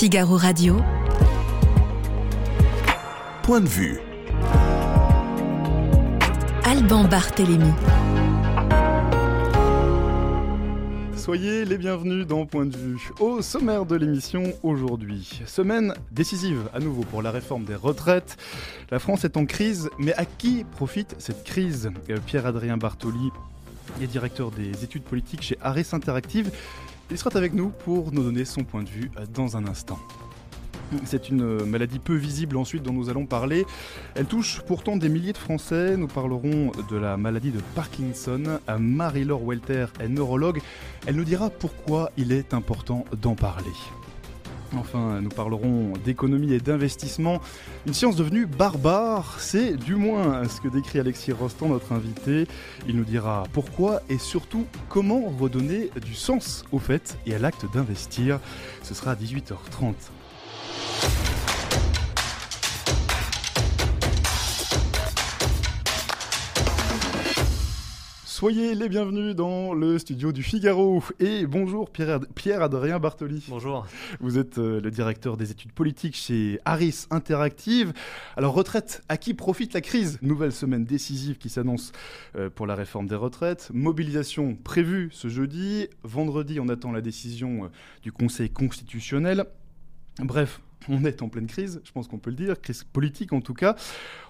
Figaro Radio. Point de vue. Alban Barthélémy. Soyez les bienvenus dans Point de vue. Au sommaire de l'émission aujourd'hui, semaine décisive à nouveau pour la réforme des retraites. La France est en crise, mais à qui profite cette crise? Euh, Pierre-Adrien Bartoli est directeur des études politiques chez Aris Interactive. Il sera avec nous pour nous donner son point de vue euh, dans un instant. C'est une maladie peu visible ensuite dont nous allons parler. Elle touche pourtant des milliers de Français. Nous parlerons de la maladie de Parkinson. Marie-Laure Welter est neurologue. Elle nous dira pourquoi il est important d'en parler. Enfin, nous parlerons d'économie et d'investissement. Une science devenue barbare, c'est du moins ce que décrit Alexis Rostand, notre invité. Il nous dira pourquoi et surtout comment redonner du sens au fait et à l'acte d'investir. Ce sera à 18h30. Soyez les bienvenus dans le studio du Figaro. Et bonjour Pierre- Pierre-Adrien Bartoli. Bonjour. Vous êtes euh, le directeur des études politiques chez Harris Interactive. Alors retraite, à qui profite la crise? Nouvelle semaine décisive qui s'annonce euh, pour la réforme des retraites. Mobilisation prévue ce jeudi. Vendredi, on attend la décision euh, du Conseil constitutionnel. Bref, on est en pleine crise, je pense qu'on peut le dire, crise politique en tout cas.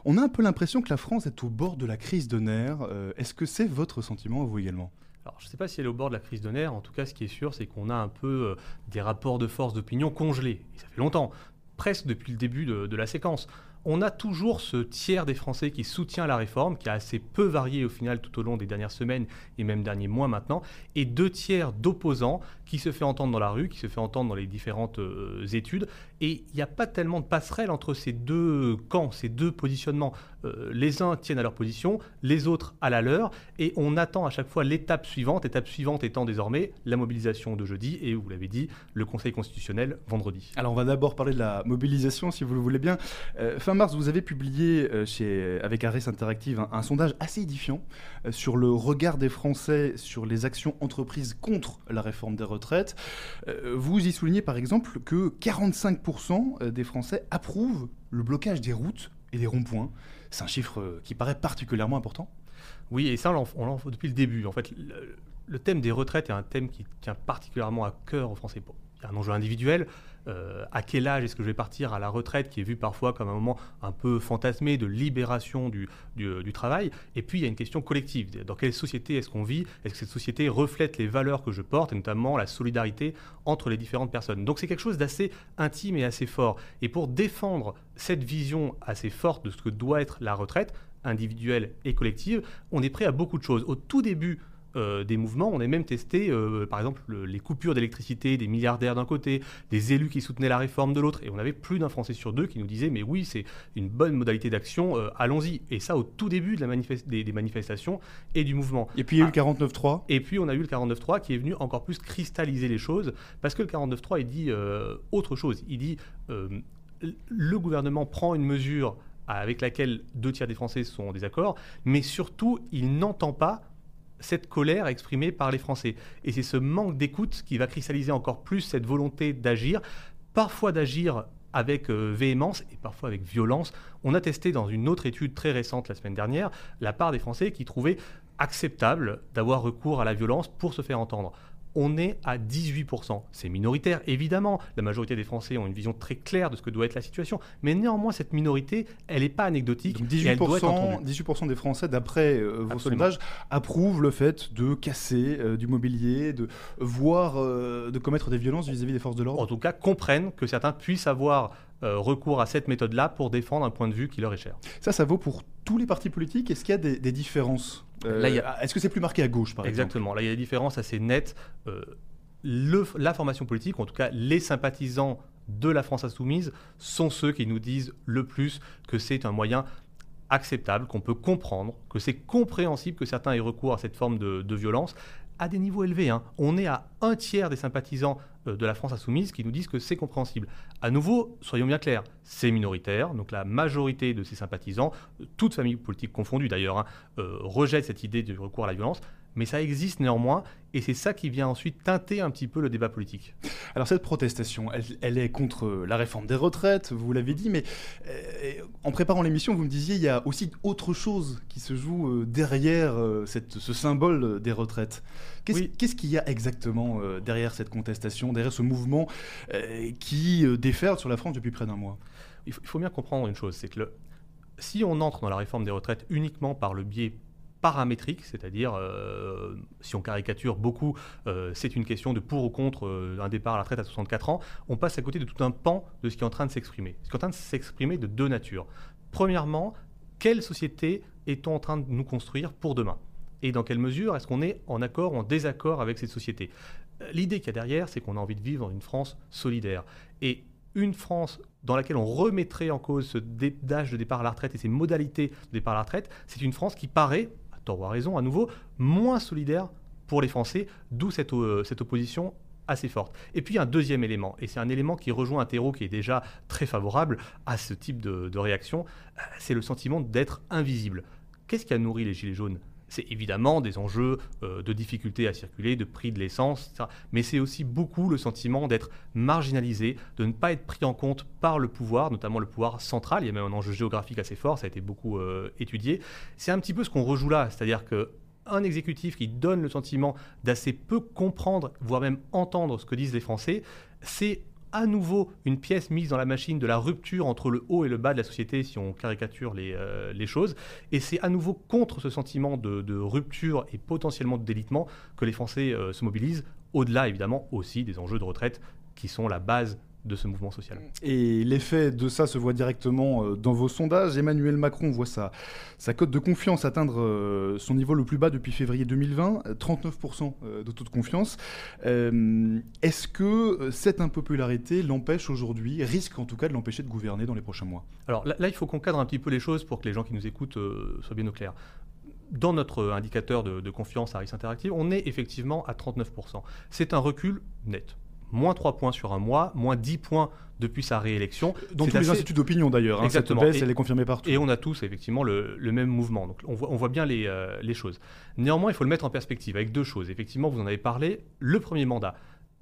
On a un peu l'impression que la France est au bord de la crise de nerfs. Euh, Est-ce que c'est votre sentiment vous également? Alors, je ne sais pas si elle est au bord de la crise de nerfs. En tout cas, ce qui est sûr, c'est qu'on a un peu euh, des rapports de force d'opinion congelés. Et ça fait longtemps, presque depuis le début de la séquence. On a toujours ce tiers des Français qui soutient la réforme, qui a assez peu varié au final tout au long des dernières semaines et même derniers mois maintenant, et deux tiers d'opposants qui se fait entendre dans la rue, qui se fait entendre dans les différentes euh, études. Et il n'y a pas tellement de passerelle entre ces deux camps, ces deux positionnements. Euh, les uns tiennent à leur position, les autres à la leur, et on attend à chaque fois l'étape suivante, étape suivante étant désormais la mobilisation de jeudi, et vous l'avez dit, le Conseil constitutionnel vendredi. Alors on va d'abord parler de la mobilisation si vous le voulez bien. Euh, fin mars, vous avez publié euh, chez, avec Harris Interactive un, sondage assez édifiant euh, sur le regard des Français sur les actions entreprises contre la réforme des retraites. Euh, vous y soulignez par exemple que 45% des Français approuvent le blocage des routes et des ronds-points. C'est un chiffre qui paraît particulièrement important. Oui, et ça, on l'en- depuis le début. En fait, le, le thème des retraites est un thème qui tient particulièrement à cœur aux Français. Un enjeu individuel. Euh, à quel âge est-ce que je vais partir à la retraite, qui est vu parfois comme un moment un peu fantasmé de libération du, du- du travail. Et puis, il y a une question collective. Dans quelle société est-ce qu'on vit? Est-ce que cette société reflète les valeurs que je porte, et notamment la solidarité entre les différentes personnes? Donc, c'est quelque chose d'assez intime et assez fort. Et pour défendre cette vision assez forte de ce que doit être la retraite, individuelle et collective, on est prêt à beaucoup de choses. Au tout début euh, des mouvements, on a même testé, euh, par exemple, le- les coupures d'électricité des milliardaires d'un côté, des élus qui soutenaient la réforme de l'autre, et on avait plus d'un Français sur deux qui nous disait mais oui, c'est une bonne modalité d'action, euh, allons-y. Et ça au tout début de la des, des manifestations et du mouvement. Et puis il y a eu Ah. le 49.3. Et puis on a eu le 49.3 qui est venu encore plus cristalliser les choses, parce que le 49.3 il dit autre chose. Il dit le gouvernement prend une mesure avec laquelle deux tiers des Français sont en désaccord, mais surtout il n'entend pas cette colère exprimée par les Français. Et c'est ce manque d'écoute qui va cristalliser encore plus cette volonté d'agir, parfois d'agir avec euh, véhémence et parfois avec violence. On a testé dans une autre étude très récente la semaine dernière la part des Français qui trouvaient acceptable d'avoir recours à la violence pour se faire entendre. On est à 18%. C'est minoritaire, évidemment. La majorité des Français ont une vision très claire de ce que doit être la situation. Mais néanmoins, cette minorité, elle n'est pas anecdotique. Donc et elle doit être 18%, entendue. 18% des Français, d'après euh, vos Absolument. sondages, approuvent le fait de casser euh, du mobilier, de voir, euh, de commettre des violences vis-à-vis des forces de l'ordre. En tout cas, comprennent que certains puissent avoir recours à cette méthode-là pour défendre un point de vue qui leur est cher. Ça, ça vaut pour tous les partis politiques. Est-ce qu'il y a des, des différences Euh, Est-ce que c'est plus marqué à gauche, par exemple? Exactement. Là, il y a des différences assez nettes. Euh, le- la formation politique, ou en tout cas les sympathisants de la France insoumise, sont ceux qui nous disent le plus que c'est un moyen acceptable, qu'on peut comprendre, que c'est compréhensible que certains aient recours à cette forme de, de violence à des niveaux élevés. hein. On est à un tiers des sympathisants euh, de la France insoumise qui nous disent que c'est compréhensible. À nouveau, soyons bien clairs, c'est minoritaire, donc la majorité de ces sympathisants, euh, toutes familles politiques confondues d'ailleurs, hein, euh, rejettent cette idée du recours à la violence, mais ça existe néanmoins, et c'est ça qui vient ensuite teinter un petit peu le débat politique. Alors cette protestation, elle, est contre la réforme des retraites, vous l'avez dit, mais euh, en préparant l'émission, vous me disiez il y a aussi autre chose qui se joue euh, derrière euh, cette, ce symbole des retraites. Qu'est-ce qu'il y a exactement derrière cette contestation, derrière ce mouvement qui déferle sur la France depuis près d'un mois? Il faut, il faut, bien comprendre une chose, c'est que le, si on entre dans la réforme des retraites uniquement par le biais paramétrique, c'est-à-dire, euh, si on caricature beaucoup, euh, c'est une question de pour ou contre euh, un départ à la retraite à 64 ans, on passe à côté de tout un pan de ce qui est en train de s'exprimer. Ce qui est en train de s'exprimer de deux natures. Premièrement, quelle société est-on en train de nous construire pour demain? Et dans quelle mesure est-ce qu'on est en accord ou en désaccord avec cette société? L'idée qu'il y a derrière, c'est qu'on a envie de vivre dans une France solidaire. Et une France dans laquelle on remettrait en cause ce d'âge de départ à la retraite et ses modalités de départ à la retraite, c'est une France qui paraît, tort ou à raison, à nouveau, moins solidaire pour les Français, d'où cette, euh, cette opposition assez forte. Et puis un deuxième élément, et c'est un élément qui rejoint un terreau qui est déjà très favorable à ce type de, de réaction, euh, c'est le sentiment d'être invisible. Qu'est-ce qui a nourri les Gilets jaunes? C'est évidemment des enjeux euh, de difficulté à circuler, de prix de l'essence, mais c'est aussi beaucoup le sentiment d'être marginalisé, de ne pas être pris en compte par le pouvoir, notamment le pouvoir central. Il y a même un enjeu géographique assez fort, ça a été beaucoup euh, étudié. C'est un petit peu ce qu'on rejoue là, c'est-à-dire que un exécutif qui donne le sentiment d'assez peu comprendre, voire même entendre ce que disent les Français, c'est à nouveau une pièce mise dans la machine de la rupture entre le haut et le bas de la société, si on caricature les, euh, choses. Et c'est à nouveau contre ce sentiment de, rupture et potentiellement de délitement que les Français euh, se mobilisent, au-delà évidemment aussi des enjeux de retraite qui sont la base de ce mouvement social. Et l'effet de ça se voit directement euh, dans vos sondages. Emmanuel Macron voit sa, sa cote de confiance atteindre euh, son niveau le plus bas depuis février 2020, 39% euh, de taux de confiance. Est-ce que cette impopularité l'empêche aujourd'hui, risque en tout cas de l'empêcher de gouverner dans les prochains mois? Alors là, il faut qu'on cadre un petit peu les choses pour que les gens qui nous écoutent soient bien au clair dans notre indicateur de, de, confiance à risque interactive, on est effectivement à 39%. C'est un recul net moins 3 points sur un mois, moins 10 points depuis sa réélection. Dans tous les instituts d'opinion d'ailleurs, hein, cette baisse, elle est confirmée partout. Et on a tous effectivement le, même mouvement, donc on voit, on voit bien les, euh, les, choses. Néanmoins, il faut le mettre en perspective avec deux choses. Effectivement, vous en avez parlé, le premier mandat.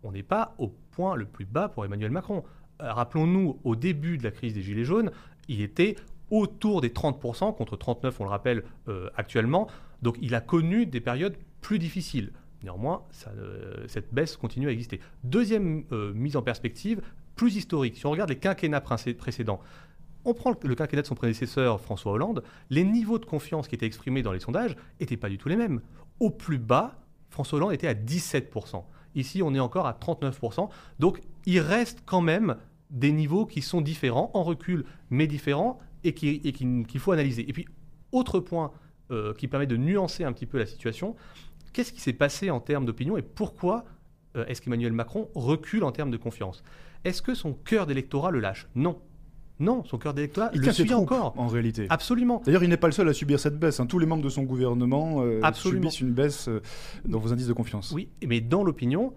On n'est pas au point le plus bas pour Emmanuel Macron. Euh, rappelons-nous, au début de la crise des Gilets jaunes, il était autour des 30%, contre 39, on le rappelle, euh, actuellement. Donc il a connu des périodes plus difficiles. Néanmoins, euh, cette baisse continue à exister. Deuxième euh, mise en perspective, plus historique. Si on regarde les quinquennats précédents, on prend le, quinquennat de son prédécesseur François Hollande, les niveaux de confiance qui étaient exprimés dans les sondages n'étaient pas du tout les mêmes. Au plus bas, François Hollande était à 17%. Ici, on est encore à 39%. Donc, il reste quand même des niveaux qui sont différents, en recul, mais différents, et qu'il faut analyser. Et puis, autre point euh, qui permet de nuancer un petit peu la situation, Qu'est-ce qui s'est passé en termes d'opinion et pourquoi euh, est-ce qu'Emmanuel Macron recule en termes de confiance? Est-ce que son cœur d'électorat le lâche? Non. Non, son cœur d'électorat le suit encore. En réalité. Absolument. D'ailleurs, il n'est pas le seul à subir cette baisse. Hein. Tous les membres de son gouvernement euh, subissent une baisse euh, dans vos indices de confiance. Oui, mais dans l'opinion,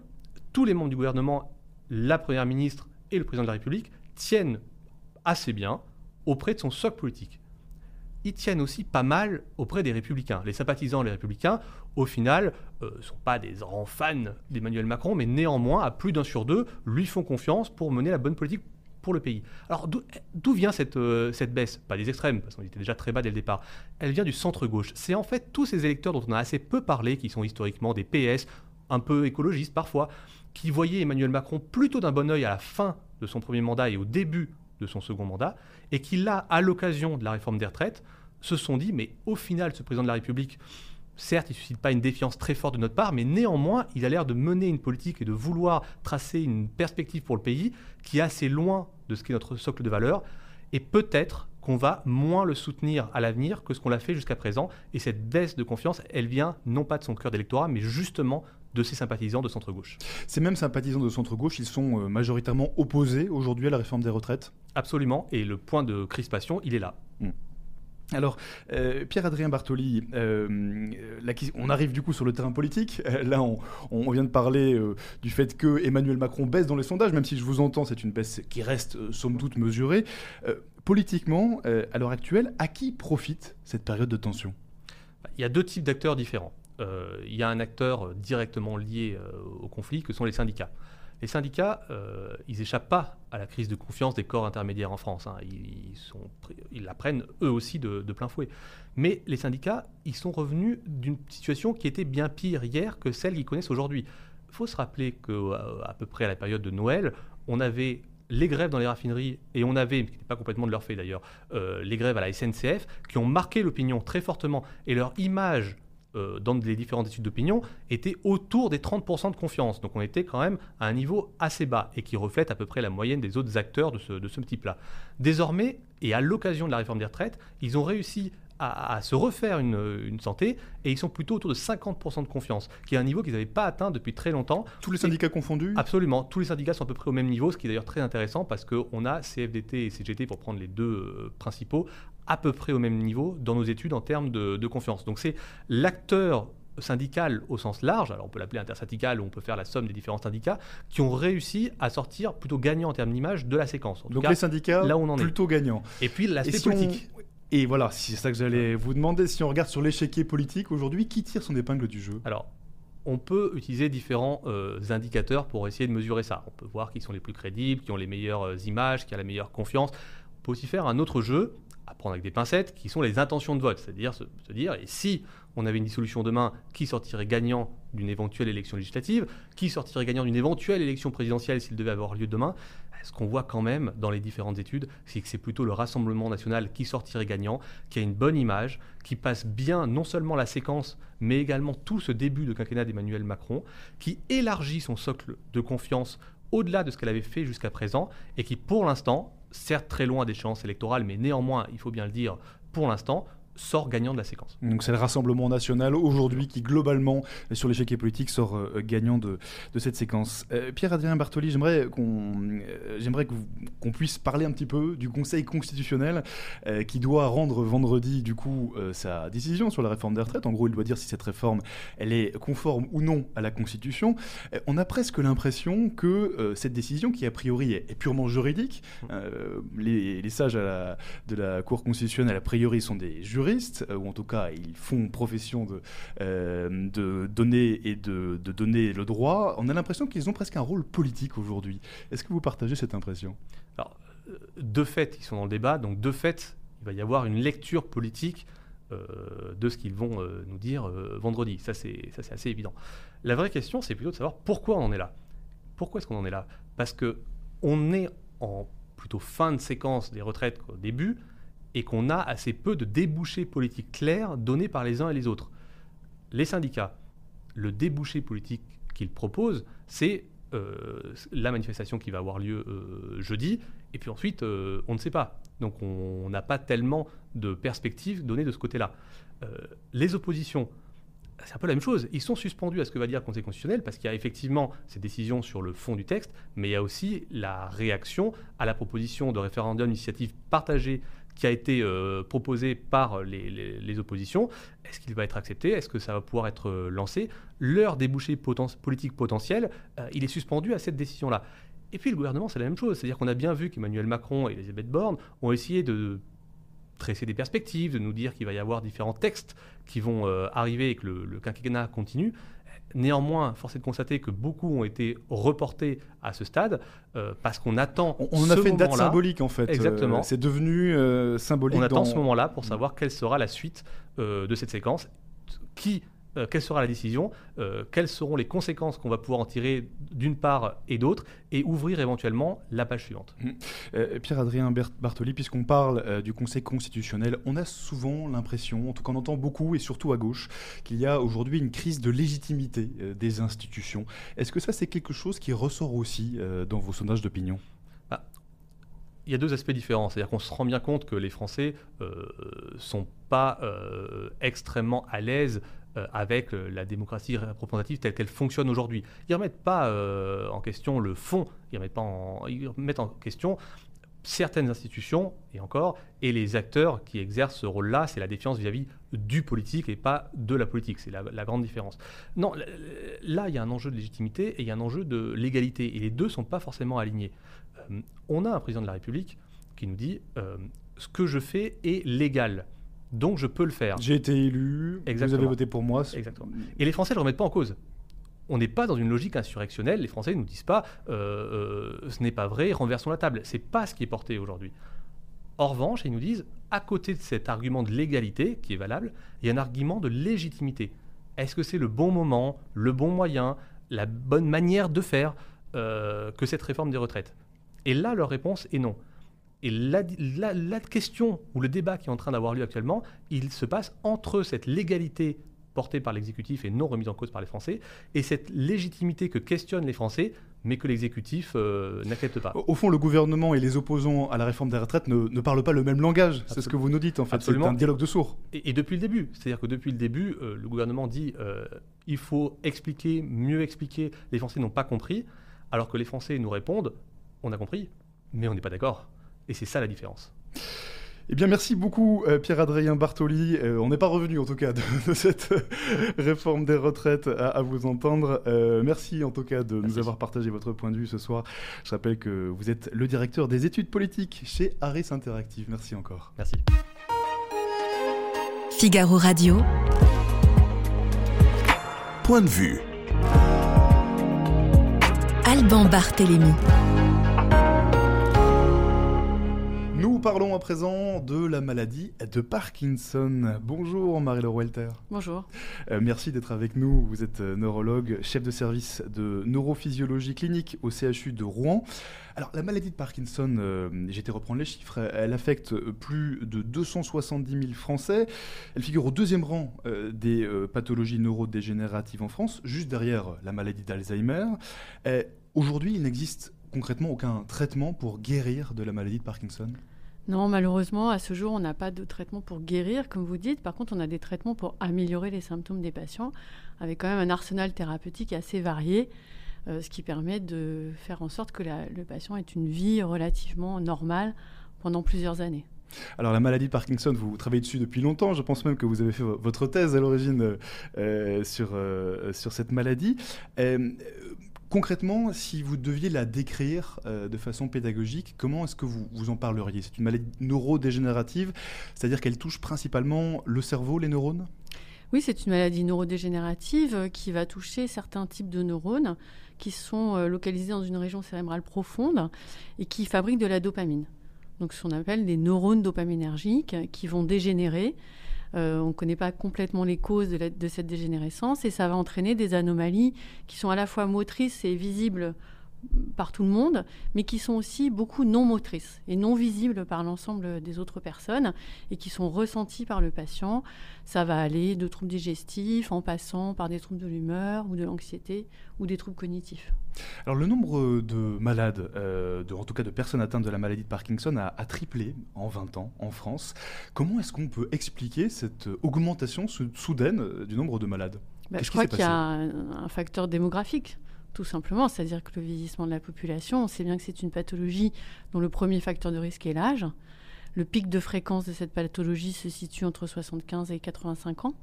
tous les membres du gouvernement, la Première ministre et le Président de la République tiennent assez bien auprès de son socle politique ils tiennent aussi pas mal auprès des républicains. Les sympathisants, les républicains, au final, ne euh, sont pas des grands fans d'Emmanuel Macron, mais néanmoins, à plus d'un sur deux, lui font confiance pour mener la bonne politique pour le pays. Alors d'où vient cette, euh, baisse? Pas des extrêmes, parce qu'on était déjà très bas dès le départ. Elle vient du centre-gauche. C'est en fait tous ces électeurs dont on a assez peu parlé, qui sont historiquement des PS, un peu écologistes parfois, qui voyaient Emmanuel Macron plutôt d'un bon oeil à la fin de son premier mandat et au début de son second mandat, et qui là, à l'occasion de la réforme des retraites, se sont dit, mais au final, ce président de la République, certes, il ne suscite pas une défiance très forte de notre part, mais néanmoins, il a l'air de mener une politique et de vouloir tracer une perspective pour le pays qui est assez loin de ce qui est notre socle de valeurs, et peut-être qu'on va moins le soutenir à l'avenir que ce qu'on l'a fait jusqu'à présent. Et cette baisse de confiance, elle vient non pas de son cœur d'électorat, mais justement de ses sympathisants de centre-gauche. Ces mêmes sympathisants de centre-gauche, ils sont euh, majoritairement opposés aujourd'hui à la réforme des retraites? Absolument, et le point de crispation, il est là. Hmm. Alors, euh, Pierre-Adrien Bartoli, euh, on arrive du coup sur le terrain politique. là, on, vient de parler du fait que Emmanuel Macron baisse dans les sondages, même si je vous entends, c'est une baisse qui reste somme toute mesurée. politiquement, à l'heure actuelle, à qui profite cette période de tension? Il y a deux types d'acteurs différents. Il y a un acteur directement lié au conflit que sont les syndicats. Les syndicats, ils n'échappent pas à la crise de confiance des corps intermédiaires en France. Hein. Ils, la prennent eux aussi de, plein fouet. Mais les syndicats, ils sont revenus d'une situation qui était bien pire hier que celle qu'ils connaissent aujourd'hui. Il faut se rappeler qu'à peu près à la période de Noël, on avait les grèves dans les raffineries, et on avait, qui n'était pas complètement de leur fait d'ailleurs, euh, les grèves à la SNCF, qui ont marqué l'opinion très fortement, et leur image euh, dans les différentes études d'opinion était autour des 30% de confiance. Donc on était quand même à un niveau assez bas, et qui reflète à peu près la moyenne des autres acteurs de ce, de ce type-là. Désormais, et à l'occasion de la réforme des retraites, ils ont réussi à, se refaire une, santé et ils sont plutôt autour de 50% de confiance, qui est un niveau qu'ils n'avaient pas atteint depuis très longtemps. Tous les syndicats confondus? Absolument, tous les syndicats sont à peu près au même niveau, ce qui est d'ailleurs très intéressant parce qu'on a CFDT et CGT, pour prendre les deux euh, principaux, à peu près au même niveau dans nos études en termes de, de confiance. Donc c'est l'acteur syndical au sens large, alors on peut l'appeler intersyndical ou on peut faire la somme des différents syndicats, qui ont réussi à sortir plutôt gagnants en termes d'image de la séquence. Donc les syndicats là où on en plutôt gagnants. Et puis l'aspect politique. Et voilà, c'est ça que j'allais vous demander. Si on regarde sur l'échiquier politique aujourd'hui, qui tire son épingle du jeu? Alors, on peut utiliser différents euh, indicateurs pour essayer de mesurer ça. On peut voir qui sont les plus crédibles, qui ont les meilleures euh, images, qui a la meilleure confiance. On peut aussi faire un autre jeu, à prendre avec des pincettes, qui sont les intentions de vote. C'est-à-dire se, se, dire, et si on avait une dissolution demain, qui sortirait gagnant d'une éventuelle élection législative Qui sortirait gagnant d'une éventuelle élection présidentielle s'il devait avoir lieu demain ce qu'on voit quand même dans les différentes études, c'est que c'est plutôt le Rassemblement national qui sortirait gagnant, qui a une bonne image, qui passe bien non seulement la séquence, mais également tout ce début de quinquennat d'Emmanuel Macron, qui élargit son socle de confiance au-delà de ce qu'elle avait fait jusqu'à présent, et qui pour l'instant, certes très loin d'échéance électorale, mais néanmoins, il faut bien le dire, pour l'instant, sort gagnant de la séquence. Donc c'est le Rassemblement national aujourd'hui qui globalement sur l'échec politique sort euh, gagnant de, de, cette séquence. Euh, Pierre-Adrien Bartoli, j'aimerais qu'on euh, j'aimerais qu'on puisse parler un petit peu du Conseil constitutionnel qui doit rendre vendredi du coup sa décision sur la réforme des retraites. En gros, il doit dire si cette réforme elle est conforme ou non à la Constitution. on a presque l'impression que cette décision qui a priori est, purement juridique, les, sages de la Cour constitutionnelle a priori sont des juristes euh, ou en tout cas ils font profession de, euh, donner et de, donner le droit, on a l'impression qu'ils ont presque un rôle politique aujourd'hui. Est-ce que vous partagez cette impression? Euh, de fait, ils sont dans le débat, donc de fait, il va y avoir une lecture politique de ce qu'ils vont nous dire vendredi. Ça, c'est assez évident. La vraie question, c'est plutôt de savoir pourquoi on en est là. Pourquoi est-ce qu'on en est là? Parce que on est en plutôt fin de séquence des retraites qu'au début, et qu'on a assez peu de débouchés politiques clairs donnés par les uns et les autres. Les syndicats, le débouché politique qu'ils proposent, c'est euh, la manifestation qui va avoir lieu euh, jeudi, et puis ensuite, euh, on ne sait pas. Donc on n'a pas tellement de perspectives données de ce côté-là. les oppositions, c'est un peu la même chose. Ils sont suspendus à ce que va dire le Conseil constitutionnel parce qu'il y a effectivement ces décisions sur le fond du texte, mais il y a aussi la réaction à la proposition de référendum d'initiative partagée qui a été euh, proposé par les, oppositions. Est-ce qu'il va être accepté? Est-ce que ça va pouvoir être euh, lancé? Leur débouché politique potentiel, euh, il est suspendu à cette décision-là. Et puis le gouvernement, c'est la même chose. C'est-à-dire qu'on a bien vu qu'Emmanuel Macron et Elisabeth Borne ont essayé de tresser des perspectives, de nous dire qu'il va y avoir différents textes qui vont arriver et que le, le quinquennat continue. Néanmoins, force est de constater que beaucoup ont été reportés à ce stade euh, parce qu'on attend. On, a fait une date symbolique en fait. Exactement. Euh, c'est devenu euh, symbolique. On attend ce moment-là pour savoir quelle sera la suite de cette séquence. Qui euh, quelle sera la décision, euh, quelles seront les conséquences qu'on va pouvoir en tirer d'une part et d'autre, et ouvrir éventuellement la page suivante. Mmh. Euh, Pierre-Adrien Bartoli, puisqu'on parle du Conseil constitutionnel, on a souvent l'impression, en tout cas on entend beaucoup, et surtout à gauche, qu'il y a aujourd'hui une crise de légitimité des institutions. Est-ce que ça c'est quelque chose qui ressort aussi dans vos sondages d'opinion? Ah, il y a deux aspects différents. C'est-à-dire qu'on se rend bien compte que les Français ne sont pas extrêmement à l'aise euh, avec euh, la démocratie représentative telle qu'elle fonctionne aujourd'hui. Ils ne remettent pas euh, en question le fond, ils remettent, pas en, ils remettent en question certaines institutions, et encore, et les acteurs qui exercent ce rôle-là, c'est la défiance vis-à-vis du politique et pas de la politique. C'est la, grande différence. Non, là, il y a un enjeu de légitimité et il y a un enjeu de légalité, et les deux ne sont pas forcément alignés. on a un président de la République qui nous dit ce que je fais est légal. Donc je peux le faire. J'ai été élu, vous avez voté pour moi. Exactement. Et les Français ne le remettent pas en cause. On n'est pas dans une logique insurrectionnelle. Les Français ne nous disent pas euh, euh, ce n'est pas vrai, renversons la table. C'est pas ce qui est porté aujourd'hui. En revanche, ils nous disent, à côté de cet argument de légalité qui est valable, il y a un argument de légitimité. Est-ce que c'est le bon moment, le bon moyen, la bonne manière de faire euh, que cette réforme des retraites? Et là, leur réponse est non. Et la, la, question ou le débat qui est en train d'avoir lieu actuellement, il se passe entre cette légalité portée par l'exécutif et non remise en cause par les Français, et cette légitimité que questionnent les Français, mais que l'exécutif euh, n'accepte pas. Au fond, le gouvernement et les opposants à la réforme des retraites ne, parlent pas le même langage. C'est ce que vous nous dites, en fait. C'est un dialogue de sourds. Et, depuis le début. C'est-à-dire que depuis le début, euh, le gouvernement dit euh, il faut expliquer, mieux expliquer. Les Français n'ont pas compris, alors que les Français nous répondent on a compris, mais on n'est pas d'accord. Et c'est ça la différence. Eh bien, merci beaucoup, euh, Pierre-Adrien Bartoli. Euh, on n'est pas revenu, en tout cas, de, cette réforme des retraites à, vous entendre. Euh, merci, en tout cas, de nous avoir partagé votre point de vue ce soir. Je rappelle que vous êtes le directeur des études politiques chez Aris Interactive. Merci encore. Merci. Figaro Radio. Point de vue. Alban Barthélémy. Parlons à présent de la maladie de Parkinson. Bonjour Marie-Laure Welter. Bonjour. Euh, merci d'être avec nous. Vous êtes euh, neurologue, chef de service de neurophysiologie clinique au CHU de Rouen. Alors la maladie de Parkinson, euh, j'ai été reprendre les chiffres, elle affecte plus de 270 000 Français. Elle figure au deuxième rang des pathologies neurodégénératives en France, juste derrière la maladie d'Alzheimer. Aujourd'hui, il n'existe concrètement aucun traitement pour guérir de la maladie de Parkinson? Non, malheureusement, à ce jour, on n'a pas de traitement pour guérir, comme vous dites. Par contre, on a des traitements pour améliorer les symptômes des patients, avec quand même un arsenal thérapeutique assez varié, euh, ce qui permet de faire en sorte que le patient ait une vie relativement normale pendant plusieurs années. Alors la maladie de Parkinson, vous travaillez dessus depuis longtemps. Je pense même que vous avez fait votre thèse à l'origine euh, sur, euh, sur cette maladie. Concrètement, si vous deviez la décrire euh, de façon pédagogique, comment est-ce que vous, vous en parleriez? C'est une maladie neurodégénérative, c'est-à-dire qu'elle touche principalement le cerveau, les neurones? Oui, c'est une maladie neurodégénérative qui va toucher certains types de neurones qui sont euh, localisés dans une région cérébrale profonde et qui fabriquent de la dopamine. Donc ce qu'on appelle des neurones dopaminergiques qui vont dégénérer euh, on ne connaît pas complètement les causes de, cette dégénérescence et ça va entraîner des anomalies qui sont à la fois motrices et visibles par tout le monde, mais qui sont aussi beaucoup non motrices et non visibles par l'ensemble des autres personnes et qui sont ressenties par le patient. Ça va aller de troubles digestifs en passant par des troubles de l'humeur ou de l'anxiété ou des troubles cognitifs. Alors le nombre de malades, euh, de, en tout cas de personnes atteintes de la maladie de Parkinson, a, triplé en 20 ans en France. Comment est-ce qu'on peut expliquer cette augmentation soudaine euh, du nombre de malades? Bah, Je crois qu'il y a un, facteur démographique tout simplement, c'est-à-dire que le vieillissement de la population, on sait bien que c'est une pathologie dont le premier facteur de risque est l'âge. Le pic de fréquence de cette pathologie se situe entre 75 et 85 ans.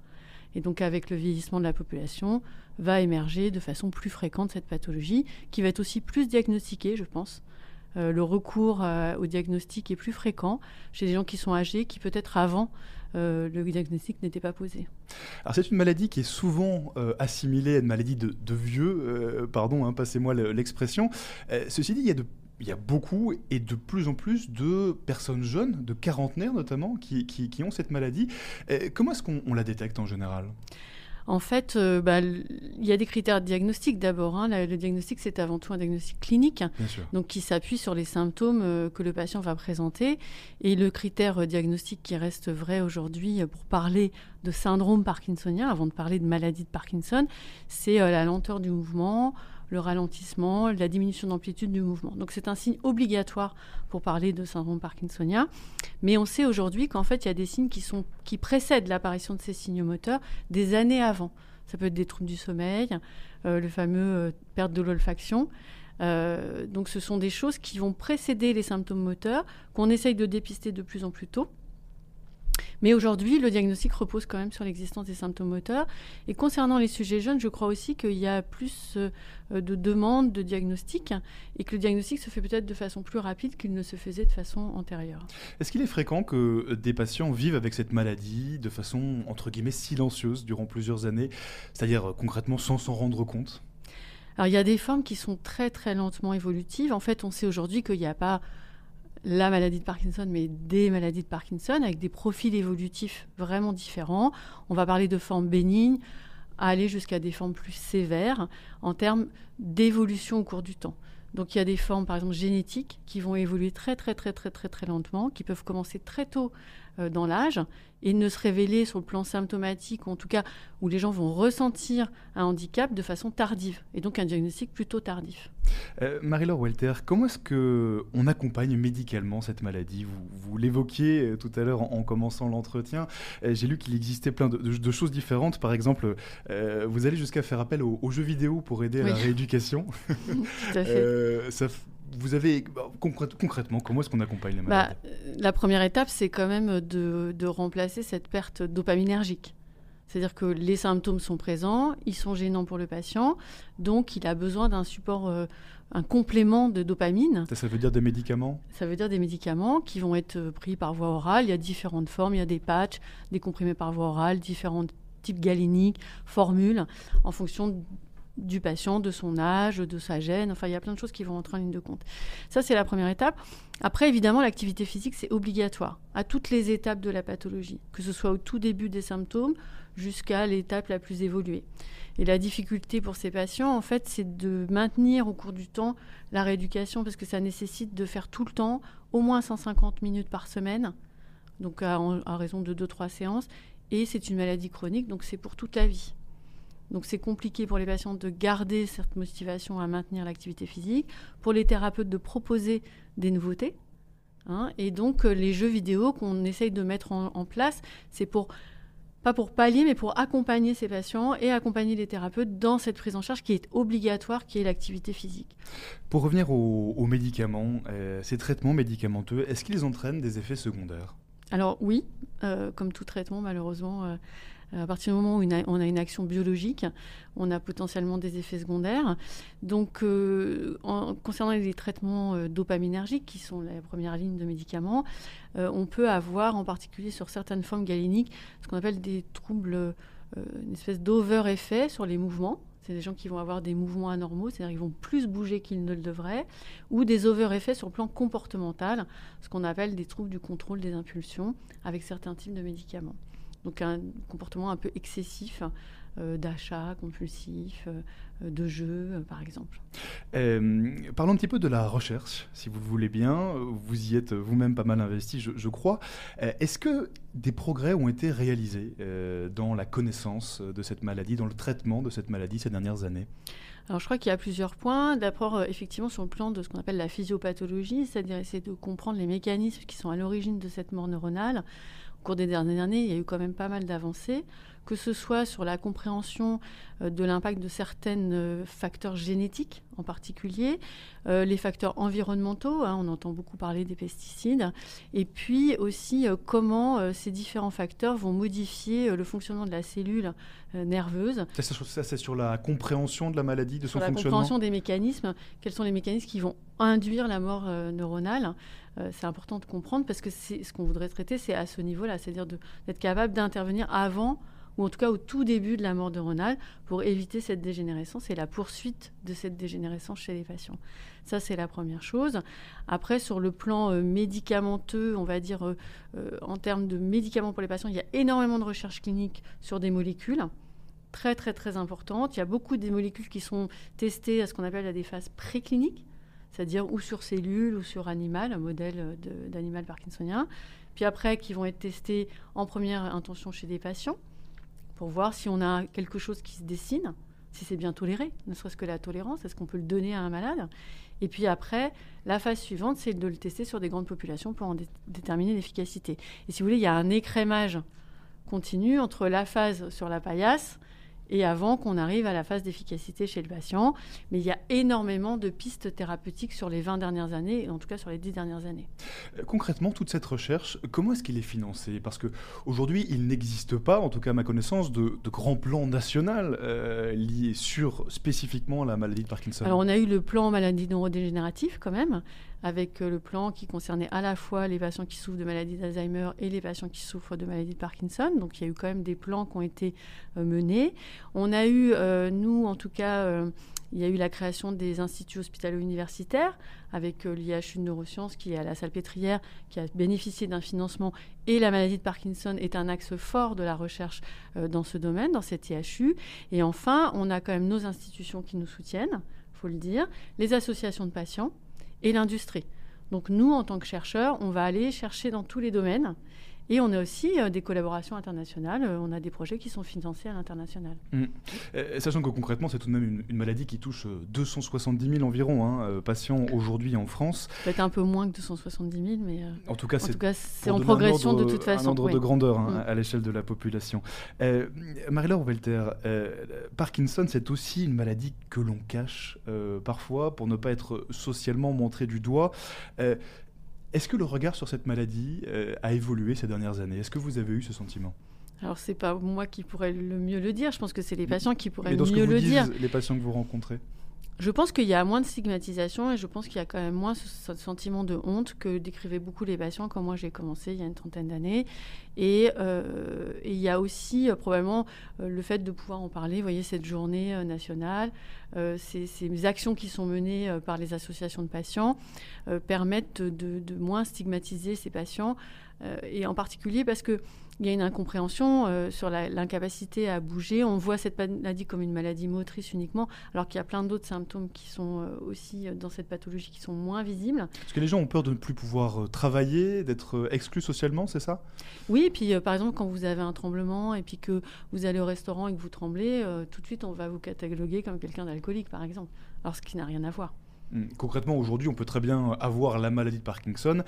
Et donc avec le vieillissement de la population, va émerger de façon plus fréquente cette pathologie, qui va être aussi plus diagnostiquée, je pense. Euh, le recours euh, au diagnostic est plus fréquent chez des gens qui sont âgés, qui peut-être avant euh, le diagnostic n'était pas posé. Alors c'est une maladie qui est souvent assimilée à une maladie de, vieux, pardon, hein, passez-moi l'expression. ceci dit, il y a de il y a beaucoup et de plus en plus de personnes jeunes, de quarantenaires notamment, qui, qui, ont cette maladie. comment est-ce qu'on la détecte en général? En fait, euh, bah, il y a des critères diagnostiques d'abord. Hein. Le diagnostic, c'est avant tout un diagnostic clinique, donc qui s'appuie sur les symptômes euh, que le patient va présenter. Et le critère euh, diagnostique qui reste vrai aujourd'hui pour parler de syndrome parkinsonien, avant de parler de maladie de Parkinson, c'est la lenteur du mouvement, le ralentissement, la diminution d'amplitude du mouvement. Donc c'est un signe obligatoire pour parler de syndrome parkinsonien. Mais on sait aujourd'hui qu'en fait, il y a des signes qui, précèdent l'apparition de ces signes moteurs des années avant. Ça peut être des troubles du sommeil, euh, le fameux euh, perte de l'olfaction. Euh, donc ce sont des choses qui vont précéder les symptômes moteurs, qu'on essaye de dépister de plus en plus tôt. Mais aujourd'hui, le diagnostic repose quand même sur l'existence des symptômes moteurs. Et concernant les sujets jeunes, je crois aussi qu'il y a plus euh, de demandes de diagnostic et que le diagnostic se fait peut-être de façon plus rapide qu'il ne se faisait de façon antérieure. Est-ce qu'il est fréquent que des patients vivent avec cette maladie de façon, entre guillemets, silencieuse durant plusieurs années, c'est-à-dire concrètement sans s'en rendre compte? Alors il y a des formes qui sont très très lentement évolutives. En fait, on sait aujourd'hui qu'il n'y a pas la maladie de Parkinson, mais des maladies de Parkinson avec des profils évolutifs vraiment différents. On va parler de formes bénignes aller jusqu'à des formes plus sévères en termes d'évolution au cours du temps. Donc il y a des formes, par exemple, génétiques qui vont évoluer très très très très très très lentement, qui peuvent commencer très tôt dans l'âge et ne se révéler sur le plan symptomatique, ou en tout cas où les gens vont ressentir un handicap de façon tardive, et donc un diagnostic plutôt tardif. Euh, Marie-Laure Welter, comment est-ce qu'on accompagne médicalement cette maladie? Vous, l'évoquiez euh, tout à l'heure en, commençant l'entretien. Euh, j'ai lu qu'il existait plein de, choses différentes. Par exemple, vous allez jusqu'à faire appel aux, jeux vidéo pour aider à la rééducation. tout à fait. ça, vous avez bah, concrètement, comment est-ce qu'on accompagne les bah, malades? La première étape, c'est quand même de, remplacer cette perte dopaminergique. C'est-à-dire que les symptômes sont présents, ils sont gênants pour le patient, donc il a besoin d'un support, euh, un complément de dopamine. Ça, veut dire des médicaments? Ça veut dire des médicaments qui vont être euh, pris par voie orale. Il y a différentes formes, il y a des patchs, des comprimés par voie orale, différents types galéniques, formules, en fonction du patient, de son âge, de sa gêne. Enfin, il y a plein de choses qui vont entrer en ligne de compte. Ça, c'est la première étape. Après, évidemment, l'activité physique, c'est obligatoire à toutes les étapes de la pathologie, que ce soit au tout début des symptômes jusqu'à l'étape la plus évoluée. Et la difficulté pour ces patients, en fait, c'est de maintenir au cours du temps la rééducation parce que ça nécessite de faire tout le temps au moins 150 minutes par semaine, donc à, à raison de 2-3 séances. Et c'est une maladie chronique, donc c'est pour toute la vie. Donc c'est compliqué pour les patients de garder cette motivation à maintenir l'activité physique, pour les thérapeutes de proposer des nouveautés. Hein. et donc euh, les jeux vidéo qu'on essaye de mettre en, place, c'est pour pas pour pallier, mais pour accompagner ces patients et accompagner les thérapeutes dans cette prise en charge qui est obligatoire, qui est l'activité physique. Pour revenir aux, médicaments, euh, ces traitements médicamenteux, est-ce qu'ils entraînent des effets secondaires? Alors oui, euh, comme tout traitement, malheureusement, à partir du moment où on a une action biologique, on a potentiellement des effets secondaires. Donc, euh, concernant les traitements euh, dopaminergiques, qui sont la première ligne de médicaments, euh, on peut avoir, en particulier sur certaines formes galéniques, ce qu'on appelle des troubles, une espèce d'over-effet sur les mouvements. C'est des gens qui vont avoir des mouvements anormaux, c'est-à-dire qu'ils vont plus bouger qu'ils ne le devraient, ou des over-effets sur le plan comportemental, ce qu'on appelle des troubles du contrôle des impulsions avec certains types de médicaments. Donc un comportement un peu excessif euh, d'achat compulsif, euh, de jeu, euh, par exemple. parlons un petit peu de la recherche, si vous le voulez bien. Vous y êtes vous-même pas mal investi, je, je crois. Est-ce que des progrès ont été réalisés dans la connaissance de cette maladie, dans le traitement de cette maladie ces dernières années? Alors je crois qu'il y a plusieurs points. D'abord, effectivement, sur le plan de ce qu'on appelle la physiopathologie, c'est-à-dire essayer de comprendre les mécanismes qui sont à l'origine de cette mort neuronale. Au cours des dernières années, il y a eu quand même pas mal d'avancées, que ce soit sur la compréhension euh, de l'impact de certains euh, facteurs génétiques en particulier, euh, les facteurs environnementaux, hein, on entend beaucoup parler des pesticides, et puis aussi comment ces différents facteurs vont modifier le fonctionnement de la cellule nerveuse. Ça, c'est sur la compréhension de la maladie, de son fonctionnement La compréhension des mécanismes, quels sont les mécanismes qui vont induire la mort neuronale. c'est important de comprendre parce que ce qu'on voudrait traiter, c'est à ce niveau-là, c'est-à-dire d'être capable d'intervenir avant ou en tout cas au tout début de la mort neuronale, pour éviter cette dégénérescence et la poursuite de cette dégénérescence chez les patients. Ça, c'est la première chose. Après, sur le plan euh, médicamenteux, on va dire, euh, euh, en termes de médicaments pour les patients, il y a énormément de recherches cliniques sur des molécules très très très importantes. Il y a beaucoup de molécules qui sont testées à ce qu'on appelle à des phases précliniques, c'est-à-dire ou sur cellules ou sur animal, un modèle d'animal parkinsonien. Puis après, qui vont être testées en première intention chez des patients pour voir si on a quelque chose qui se dessine, si c'est bien toléré, ne serait-ce que la tolérance, est-ce qu'on peut le donner à un malade? Et puis après, la phase suivante, c'est de le tester sur des grandes populations pour en déterminer l'efficacité. Et si vous voulez, il y a un écrémage continu entre la phase sur la paillasse et avant qu'on arrive à la phase d'efficacité chez le patient. Mais il y a énormément de pistes thérapeutiques sur les 20 dernières années, et en tout cas sur les 10 dernières années. Euh, concrètement, toute cette recherche, comment est-ce qu'il est financé Parce qu'aujourd'hui, il n'existe pas, en tout cas à ma connaissance, de, de grand plan national euh, lié sur spécifiquement la maladie de Parkinson. Alors on a eu le plan maladie neurodégénérative quand même, avec euh, le plan qui concernait à la fois les patients qui souffrent de maladie d'Alzheimer et les patients qui souffrent de maladie de Parkinson. Donc il y a eu quand même des plans qui ont été euh, menés. On a eu, euh, nous en tout cas, il y a eu la création des instituts hospitalo-universitaires avec l'IHU de neurosciences qui est à la Salpêtrière, qui a bénéficié d'un financement. Et la maladie de Parkinson est un axe fort de la recherche dans ce domaine, dans cette IHU. Et enfin, on a quand même nos institutions qui nous soutiennent, il faut le dire, les associations de patients et l'industrie. Donc nous, en tant que chercheurs, on va aller chercher dans tous les domaines et on a aussi euh, des collaborations internationales. Euh, on a des projets qui sont financés à l'international. Mmh. Euh, sachant que concrètement, c'est tout de même une, maladie qui touche 270 000 environ hein, patients aujourd'hui en France. Peut-être un peu moins que 270 000, mais en tout cas, c'est en progression de toute façon. Un ordre de grandeur hein, mmh. à l'échelle de la population. Marie-Laure Welter, Parkinson, c'est aussi une maladie que l'on cache parfois pour ne pas être socialement montré du doigt. Est-ce que le regard sur cette maladie euh, a évolué ces dernières années? Est-ce que vous avez eu ce sentiment? Alors c'est pas moi qui pourrais le mieux le dire, je pense que c'est les patients qui pourraient mieux que le dire. Les patients que vous rencontrez? Je pense qu'il y a moins de stigmatisation et je pense qu'il y a quand même moins ce, sentiment de honte que décrivaient beaucoup les patients quand moi j'ai commencé il y a une trentaine d'années. Et, euh, il y a aussi euh, probablement euh, le fait de pouvoir en parler. Vous voyez, cette journée nationale, ces, actions qui sont menées par les associations de patients permettent de, de, moins stigmatiser ces patients. et en particulier parce que il y a une incompréhension euh, sur l'incapacité à bouger. On voit cette maladie comme une maladie motrice uniquement, alors qu'il y a plein d'autres symptômes qui sont euh, aussi euh, dans cette pathologie qui sont moins visibles. Parce que les gens ont peur de ne plus pouvoir travailler, d'être exclus socialement, c'est ça? Oui, et puis par exemple, quand vous avez un tremblement et puis que vous allez au restaurant et que vous tremblez, tout de suite on va vous cataloguer comme quelqu'un d'alcoolique, par exemple, alors ce qui n'a rien à voir. Hmm. Concrètement, aujourd'hui, on peut très bien avoir la maladie de Parkinson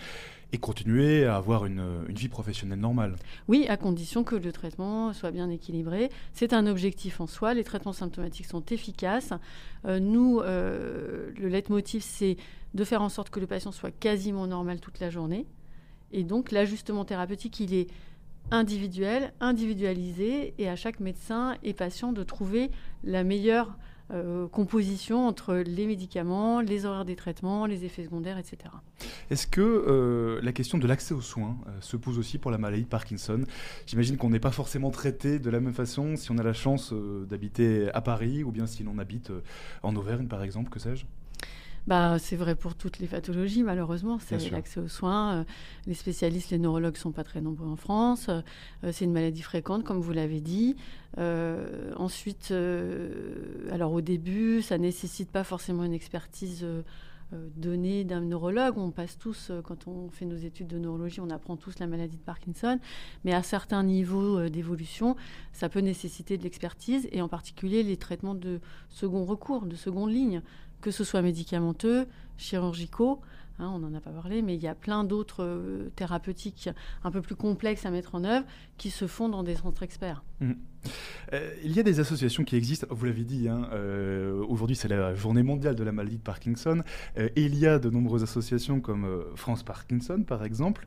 et continuer à avoir une, vie professionnelle normale. Oui, à condition que le traitement soit bien équilibré. C'est un objectif en soi. Les traitements symptomatiques sont efficaces. Euh, nous, euh, le leitmotiv, c'est de faire en sorte que le patient soit quasiment normal toute la journée. Et donc, l'ajustement thérapeutique, il est individuel, individualisé, et à chaque médecin et patient de trouver la meilleure euh, composition entre les médicaments, les horaires des traitements, les effets secondaires, etc. Est-ce que euh, la question de l'accès aux soins euh, se pose aussi pour la maladie de Parkinson? J'imagine qu'on n'est pas forcément traité de la même façon si on a la chance d'habiter à Paris ou bien si l'on habite en Auvergne, par exemple, que sais-je? Bah, c'est vrai pour toutes les pathologies, malheureusement. C'est l'accès aux soins. Euh, les spécialistes, les neurologues sont pas très nombreux en France. Euh, c'est une maladie fréquente, comme vous l'avez dit. Euh, ensuite, alors au début, ça nécessite pas forcément une expertise donnée d'un neurologue. On passe tous, quand on fait nos études de neurologie, on apprend tous la maladie de Parkinson. Mais à certains niveaux d'évolution, ça peut nécessiter de l'expertise, et en particulier les traitements de second recours, de seconde ligne que ce soit médicamenteux, chirurgicaux, hein, on n'en a pas parlé, mais il y a plein d'autres euh, thérapeutiques un peu plus complexes à mettre en œuvre qui se font dans des centres experts. Mmh. Euh, il y a des associations qui existent, vous l'avez dit, hein, euh, aujourd'hui c'est la journée mondiale de la maladie de Parkinson, et il y a de nombreuses associations comme France Parkinson par exemple,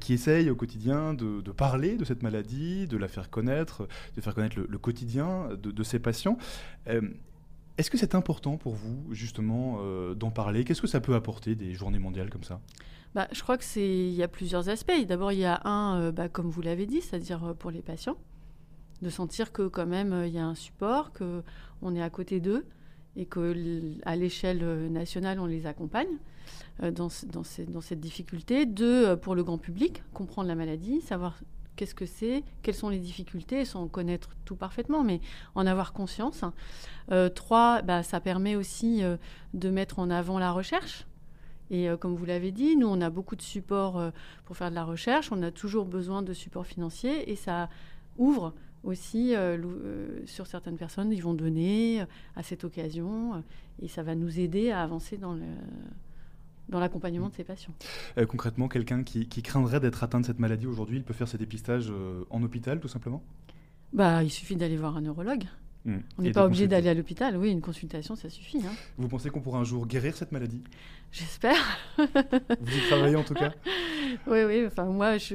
qui essayent au quotidien de, parler de cette maladie, de la faire connaître, de faire connaître le, quotidien de, de, ces patients. Est-ce que c'est important pour vous, justement, euh, d'en parler? Qu'est-ce que ça peut apporter des journées mondiales comme ça? Bah, Je crois qu'il y a plusieurs aspects. D'abord, il y a un, euh, bah, comme vous l'avez dit, c'est-à-dire euh, pour les patients, de sentir que quand même, il y a un support, qu'on est à côté d'eux et qu'à l'échelle nationale, on les accompagne dans, dans, dans, cette difficulté. Deux, pour le grand public, comprendre la maladie, savoir qu'est-ce que c'est, quelles sont les difficultés, sans connaître tout parfaitement, mais en avoir conscience. Euh, trois, bah, ça permet aussi euh, de mettre en avant la recherche. Et euh, comme vous l'avez dit, nous, on a beaucoup de supports pour faire de la recherche, on a toujours besoin de supports financiers, et ça ouvre aussi sur certaines personnes, ils vont donner à cette occasion, et ça va nous aider à avancer dans le dans l'accompagnement de ces patients. Euh, concrètement, quelqu'un qui, craindrait d'être atteint de cette maladie aujourd'hui, il peut faire ses dépistages euh, en hôpital tout simplement? Bah, Il suffit d'aller voir un neurologue. Hmm. On n'est pas obligé d'aller à l'hôpital. Oui, une consultation, ça suffit. Hein. Vous pensez qu'on pourra un jour guérir cette maladie? J'espère. Vous y travaillez en tout cas? Oui, oui. Enfin, moi, je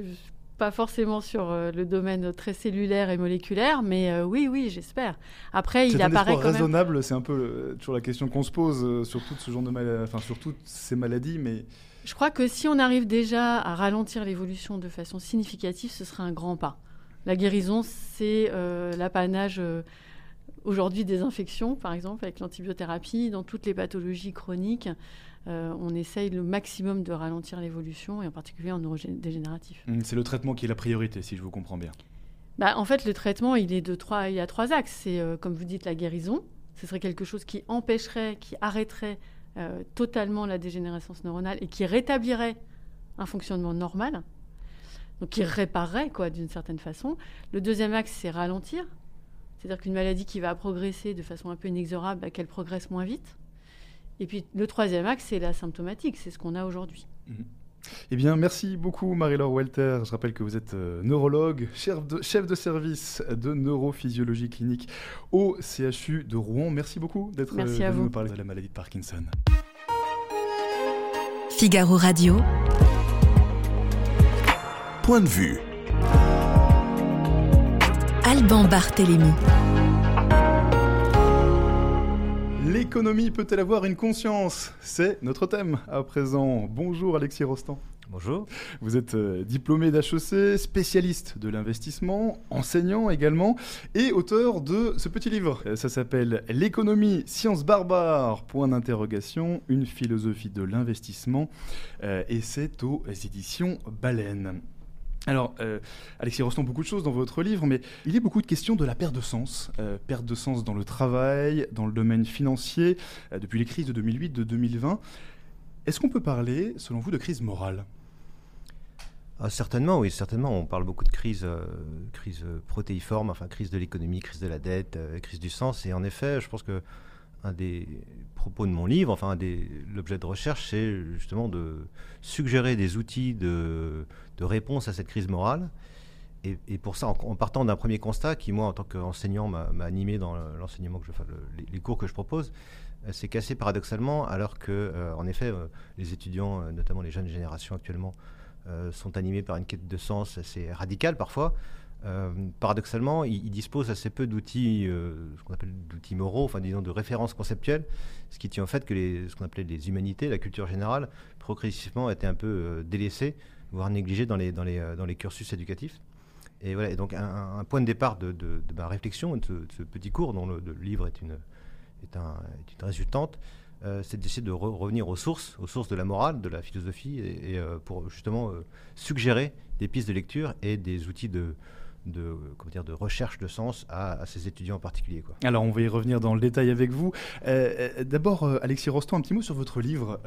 pas forcément sur euh, le domaine très cellulaire et moléculaire, mais euh, oui, oui, j'espère. Après, il apparaît quand raisonnable, c'est un peu euh, toujours la question qu'on se pose sur tout ce genre de mal... enfin sur toutes ces maladies, mais je crois que si on arrive déjà à ralentir l'évolution de façon significative, ce serait un grand pas. La guérison, c'est l'apanage aujourd'hui des infections, par exemple, avec l'antibiothérapie, dans toutes les pathologies chroniques. Euh, on essaye le maximum de ralentir l'évolution, et en particulier en neurodégénératif. Mmh, c'est le traitement qui est la priorité, si je vous comprends bien. Bah, en fait, le traitement, il, est de trois, il y a trois axes. C'est, euh, comme vous dites, la guérison. Ce serait quelque chose qui empêcherait, qui arrêterait euh, totalement la dégénérescence neuronale et qui rétablirait un fonctionnement normal. Donc, qui réparerait, quoi, d'une certaine façon. Le deuxième axe, c'est ralentir. C'est-à-dire qu'une maladie qui va progresser de façon un peu inexorable, bah, qu'elle progresse moins vite. Et puis le troisième axe, c'est la symptomatique, c'est ce qu'on a aujourd'hui. Eh bien, merci beaucoup Marie-Laure Welter. Je rappelle que vous êtes euh, neurologue, chef de, chef de, service de neurophysiologie clinique au CHU de Rouen. Merci beaucoup d'être euh, venu nous parler de la maladie de Parkinson. Figaro Radio. Point de vue. Alban Barthélémy. L'économie peut-elle avoir une conscience? C'est notre thème à présent. Bonjour Alexis Rostand. Bonjour. Vous êtes euh, diplômé d'HEC, spécialiste de l'investissement, enseignant également, et auteur de ce petit livre. Euh, ça s'appelle L'économie, science barbare, point d'interrogation, une philosophie de l'investissement, euh, et c'est aux éditions Baleine. Alors, euh, Alexis Rostand, beaucoup de choses dans votre livre, mais il y a beaucoup de questions de la perte de sens. Euh, perte de sens dans le travail, dans le domaine financier, euh, depuis les crises de 2008, de 2020. Est-ce qu'on peut parler, selon vous, de crise morale? Ah, Certainement, oui, certainement. On parle beaucoup de crise, crise protéiforme, enfin crise de l'économie, crise de la dette, crise du sens. Et en effet, je pense que un des propos de mon livre, enfin l'objet de recherche, c'est justement de suggérer des outils de, réponse à cette crise morale. Et, pour ça, en, partant d'un premier constat qui, moi, en tant qu'enseignant, m'a animé dans l'enseignement que je, fais, les, cours que je propose, euh, c'est qu'assez paradoxalement, alors que, euh, en effet, euh, les étudiants, notamment les jeunes générations actuellement, sont animés par une quête de sens assez radicale parfois, euh, paradoxalement, ils, disposent assez peu d'outils, euh, ce qu'on appelle d'outils moraux, enfin disons de références conceptuelles, ce qui tient au fait que ce qu'on appelait les humanités, la culture générale, progressivement été un peu euh, délaissée, voire négligée dans les, dans les, dans les cursus éducatifs. Et voilà, et donc un, point de départ de, ma réflexion, de ce, petit cours dont le, livre est une, est, un, est une résultante, c'est d'essayer de revenir aux sources, aux sources de la morale, de la philosophie, et, et pour justement suggérer des pistes de lecture et des outils de, de, comment dire, de recherche de sens à, ces étudiants en particulier. Quoi. Alors, on va y revenir dans le détail avec vous. Euh, euh, d'abord, euh, Alexis Rostand, un petit mot sur votre livre.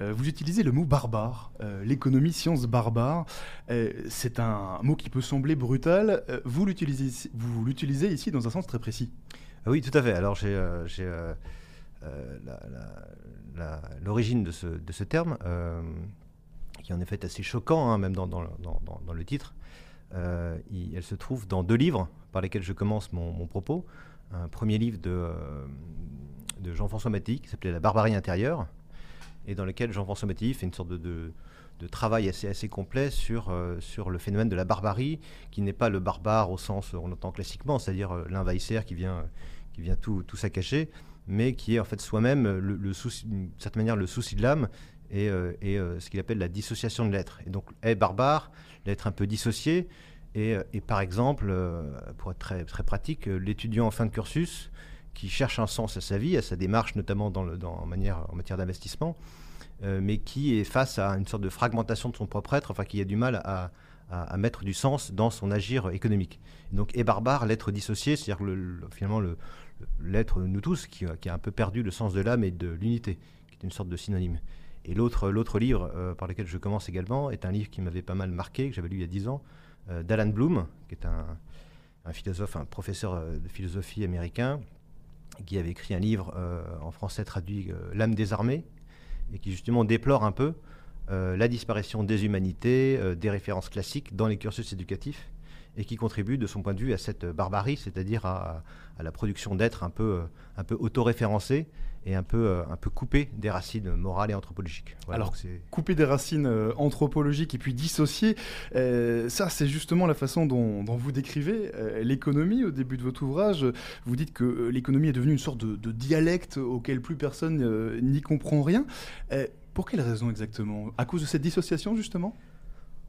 vous utilisez le mot barbare, l'économie science barbare. c'est un mot qui peut sembler brutal. vous l'utilisez, vous l'utilisez ici dans un sens très précis. Ah oui, tout à fait. Alors, j'ai, l'origine de ce, de ce terme, qui en effet est assez choquant, hein, même dans, dans, dans, dans, le titre. Euh, elle se trouve dans deux livres par lesquels je commence mon, propos. Un premier livre de, euh, de Jean-François Maty qui s'appelait La barbarie intérieure, et dans lequel Jean-François Maty fait une sorte de, travail assez, complet sur, euh, sur le phénomène de la barbarie, qui n'est pas le barbare au sens on l'entend classiquement, c'est-à-dire l'invahisseur qui vient, tout, tout saccager, mais qui est en fait soi-même, d'une certaine manière, le souci de l'âme et ce qu'il appelle la dissociation de l'être. Et donc, est barbare, d'être un peu dissocié. Et, euh, par exemple, euh, pour être très, très pratique, euh, l'étudiant en fin de cursus qui cherche un sens à sa vie, à sa démarche, notamment dans manière, en matière d'investissement, mais qui est face à une sorte de fragmentation de son propre être, enfin qui a du mal à, à, mettre du sens dans son agir économique. donc, est barbare, l'être dissocié, c'est-à-dire le, finalement l'être, nous tous, qui, qui, a un peu perdu le sens de l'âme et de l'unité, qui est une sorte de synonyme. Et l'autre, livre euh, par lequel je commence également est un livre qui m'avait pas mal marqué, que j'avais lu il y a dix ans, euh, d'Alan Bloom, qui est un, philosophe, un professeur euh, de philosophie américain, qui avait écrit un livre en français traduit L'âme des armées, et qui justement déplore un peu la disparition des humanités, des références classiques dans les cursus éducatifs, et qui contribue de son point de vue à cette barbarie, c'est-à-dire à, la production d'êtres un peu, un peu autoréférencés et un peu, euh, un peu coupé des racines morales et anthropologiques. Alors, couper des racines euh, anthropologiques et puis dissocier, euh, ça c'est justement la façon dont, vous décrivez l'économie au début de votre ouvrage. Vous dites que l'économie est devenue une sorte de, dialecte auquel plus personne n'y comprend rien. pour quelle raison exactement? À cause de cette dissociation justement?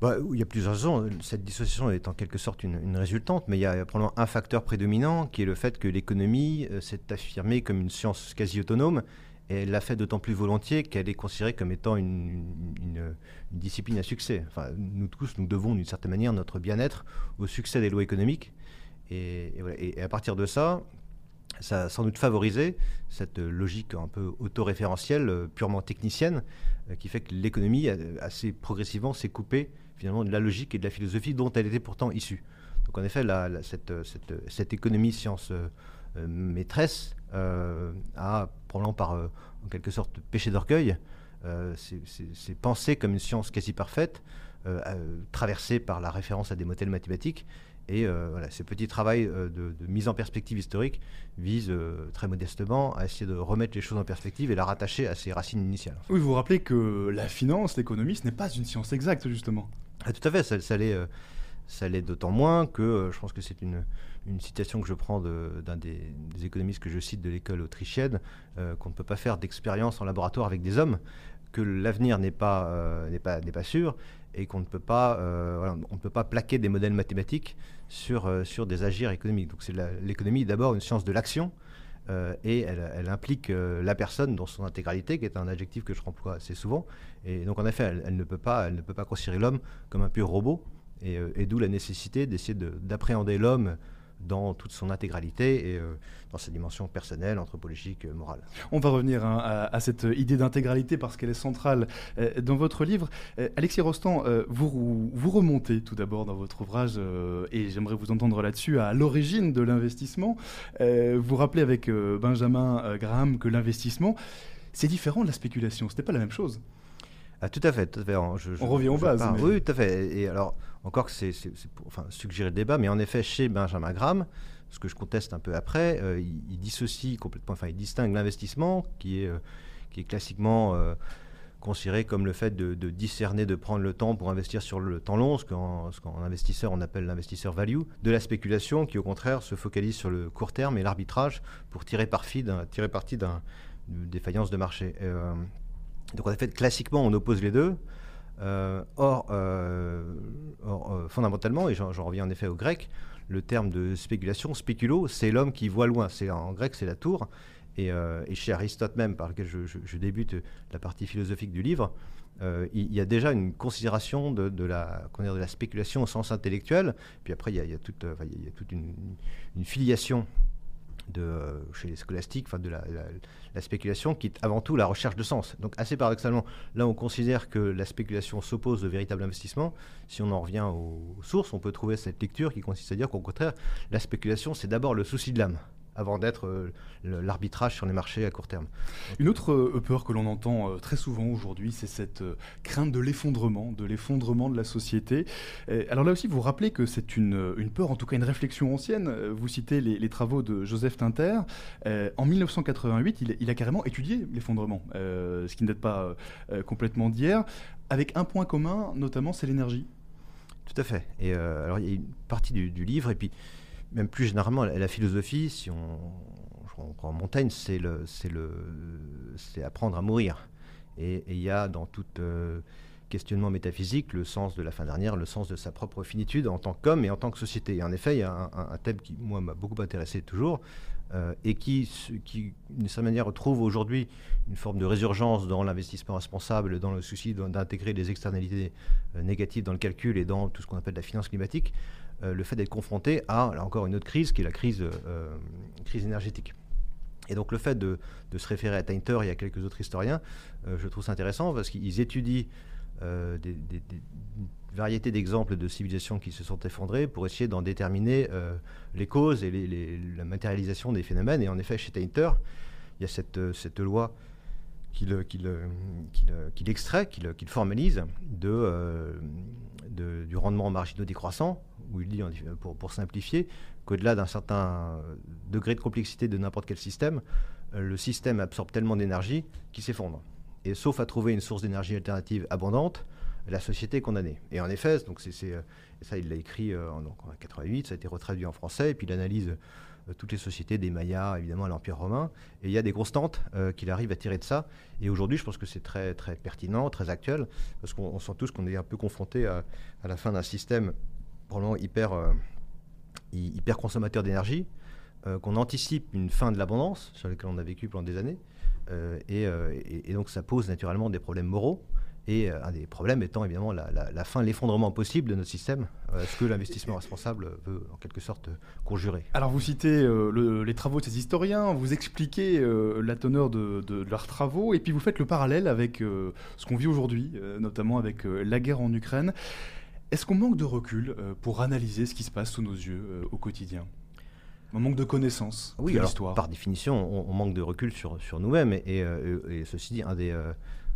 Bah, il y a plusieurs raisons. Cette dissociation est en quelque sorte une, résultante, mais il y a probablement un facteur prédominant qui est le fait que l'économie euh, s'est affirmée comme une science quasi autonome et elle l'a fait d'autant plus volontiers qu'elle est considérée comme étant une, discipline à succès. Enfin, nous tous, nous devons d'une certaine manière notre bien-être au succès des lois économiques. Et, et, à partir de ça, ça a sans doute favorisé cette logique un peu autoréférentielle, euh, purement technicienne, euh, qui fait que l'économie, assez progressivement, s'est coupée finalement de la logique et de la philosophie dont elle était pourtant issue. Donc en effet, cette, cette, économie science euh, euh, maîtresse euh, a, probablement par en quelque sorte péché d'orgueil, c'est pensé comme une science quasi parfaite, traversée par la référence à des modèles mathématiques. Et voilà, ce petit travail de, mise en perspective historique vise très modestement à essayer de remettre les choses en perspective et la rattacher à ses racines initiales. Oui, vous vous rappelez que la finance, l'économie, ce n'est pas une science exacte, justement. Ah, tout à fait, ça, ça l'est. Euh, d'autant moins que euh, je pense que c'est une, citation que je prends d'un des, économistes que je cite de l'école autrichienne, euh, qu'on ne peut pas faire d'expérience en laboratoire avec des hommes, que l'avenir n'est pas, pas, pas sûr et qu'on ne peut pas, on ne peut pas plaquer des modèles mathématiques sur, sur des agirs économiques. Donc l'économie d'abord une science de l'action euh, et elle, implique euh, la personne dans son intégralité, qui est un adjectif que je remploie assez souvent. Et donc en effet, elle, ne, peut pas, elle ne peut pas considérer l'homme comme un pur robot, et, euh, et d'où la nécessité d'essayer d'appréhender l'homme dans toute son intégralité et euh, dans sa dimension personnelle, anthropologique, euh, morale. On va revenir hein, à, cette idée d'intégralité parce qu'elle est centrale euh, dans votre livre. Alexis Rostand, vous, vous remontez tout d'abord dans votre ouvrage, et j'aimerais vous entendre là-dessus, à l'origine de l'investissement. vous rappelez avec Benjamin Graham que l'investissement, c'est différent de la spéculation, ce n'est pas la même chose. Ah, tout à fait. On revient aux bases. Oui, tout à fait. Et alors, encore que c'est pour enfin, suggérer le débat, mais en effet, chez Benjamin Graham, ce que je conteste un peu après, euh, il, dissocie complètement, enfin, il distingue l'investissement, qui est, euh, qui est classiquement euh, considéré comme le fait de, discerner, de prendre le temps pour investir sur le temps long, ce qu'en investisseur on appelle l'investisseur value, de la spéculation, qui au contraire se focalise sur le court terme et l'arbitrage pour tirer, parti d'une défaillance de marché. Donc en fait, classiquement, on oppose les deux. Euh, or, euh, euh, fondamentalement, et j'en reviens en effet au grec, le terme de spéculation, spéculo, c'est l'homme qui voit loin. C'est en grec, c'est la tour. Et, chez Aristote même, par lequel je, débute la partie philosophique du livre, il y a déjà une considération de, la, de la spéculation au sens intellectuel. Puis après, il y a, toute, une, filiation de, euh, chez les scolastiques, de la, spéculation, qui est avant tout la recherche de sens. Donc assez paradoxalement, là on considère que la spéculation s'oppose au véritable investissement. Si on en revient aux sources, on peut trouver cette lecture qui consiste à dire qu'au contraire, la spéculation c'est d'abord le souci de l'âme avant d'être euh, l'arbitrage sur les marchés à court terme. Une autre euh, peur que l'on entend euh, très souvent aujourd'hui, c'est cette crainte de l'effondrement, de l'effondrement de la société. alors là aussi, vous rappelez que c'est une, une, peur, en tout cas une réflexion ancienne. Vous citez les, travaux de Joseph Tinter. en 1988, il, il, a carrément étudié l'effondrement, ce qui ne date pas complètement d'hier, avec un point commun, notamment, c'est l'énergie. Tout à fait. Et alors, il y a une partie du, du livre, et puis même plus généralement, la, philosophie, si on, prend Montaigne, c'est c'est apprendre à mourir. Et il y a dans tout euh, questionnement métaphysique le sens de la fin dernière, le sens de sa propre finitude en tant qu'homme et en tant que société. En effet, il y a un, thème qui, moi, m'a beaucoup intéressé toujours, euh, et qui, d'une certaine manière, trouve aujourd'hui une forme de résurgence dans l'investissement responsable, dans le souci d'intégrer les externalités euh, négatives dans le calcul et dans tout ce qu'on appelle la finance climatique. Euh, le fait d'être confronté à, là encore, une autre crise, qui est la crise, euh, énergétique. Et donc le fait de, se référer à Tainter et à quelques autres historiens, euh, je trouve ça intéressant parce qu'ils étudient des, variétés d'exemples de civilisations qui se sont effondrées pour essayer d'en déterminer les causes et la matérialisation des phénomènes. Et en effet, chez Tainter, il y a cette loi qu'il extrait, qu'il formalise de, du rendement marginaux décroissant, où il dit, pour, simplifier, qu'au-delà d'un certain degré de complexité de n'importe quel système, le système absorbe tellement d'énergie qu'il s'effondre. Et sauf à trouver une source d'énergie alternative abondante, la société est condamnée. Et en effet, donc c'est, ça il l'a écrit en, en 88, ça a été retraduit en français, et puis il analyse euh, toutes les sociétés, des Mayas, évidemment, à l'Empire romain. Et il y a des constantes euh, qu'il arrive à tirer de ça. Et aujourd'hui, je pense que c'est très, très pertinent, très actuel, parce qu'on sent tous qu'on est un peu confronté à, la fin d'un système probablement hyper, euh, hyper consommateur d'énergie, qu'on anticipe une fin de l'abondance, sur laquelle on a vécu pendant des années. et, donc, ça pose naturellement des problèmes moraux. Et euh, un des problèmes étant évidemment la, fin, l'effondrement possible de notre système, euh, ce que l'investissement responsable veut en quelque sorte conjurer. Alors vous citez euh, les travaux de ces historiens, vous expliquez la teneur de, leurs travaux, et puis vous faites le parallèle avec ce qu'on vit aujourd'hui, notamment avec la guerre en Ukraine. Est-ce qu'on manque de recul pour analyser ce qui se passe sous nos yeux au quotidien? On manque de connaissances oui, de l'histoire. Par définition, on, manque de recul sur, sur nous-mêmes. Et, et, ceci dit, un des,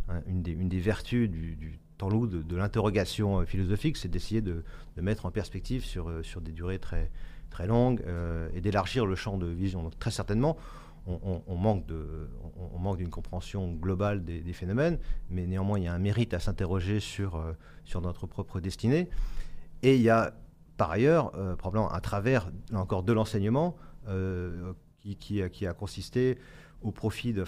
Hein, une, des, vertus du, temps long de, l'interrogation euh, philosophique, c'est d'essayer de, mettre en perspective sur, euh, des durées très, longues euh, et d'élargir le champ de vision. Donc très certainement, on, manque d'une compréhension globale des, phénomènes, mais néanmoins il y a un mérite à s'interroger sur, notre propre destinée. Et il y a par ailleurs probablement à travers encore de l'enseignement qui, a consisté au profit de,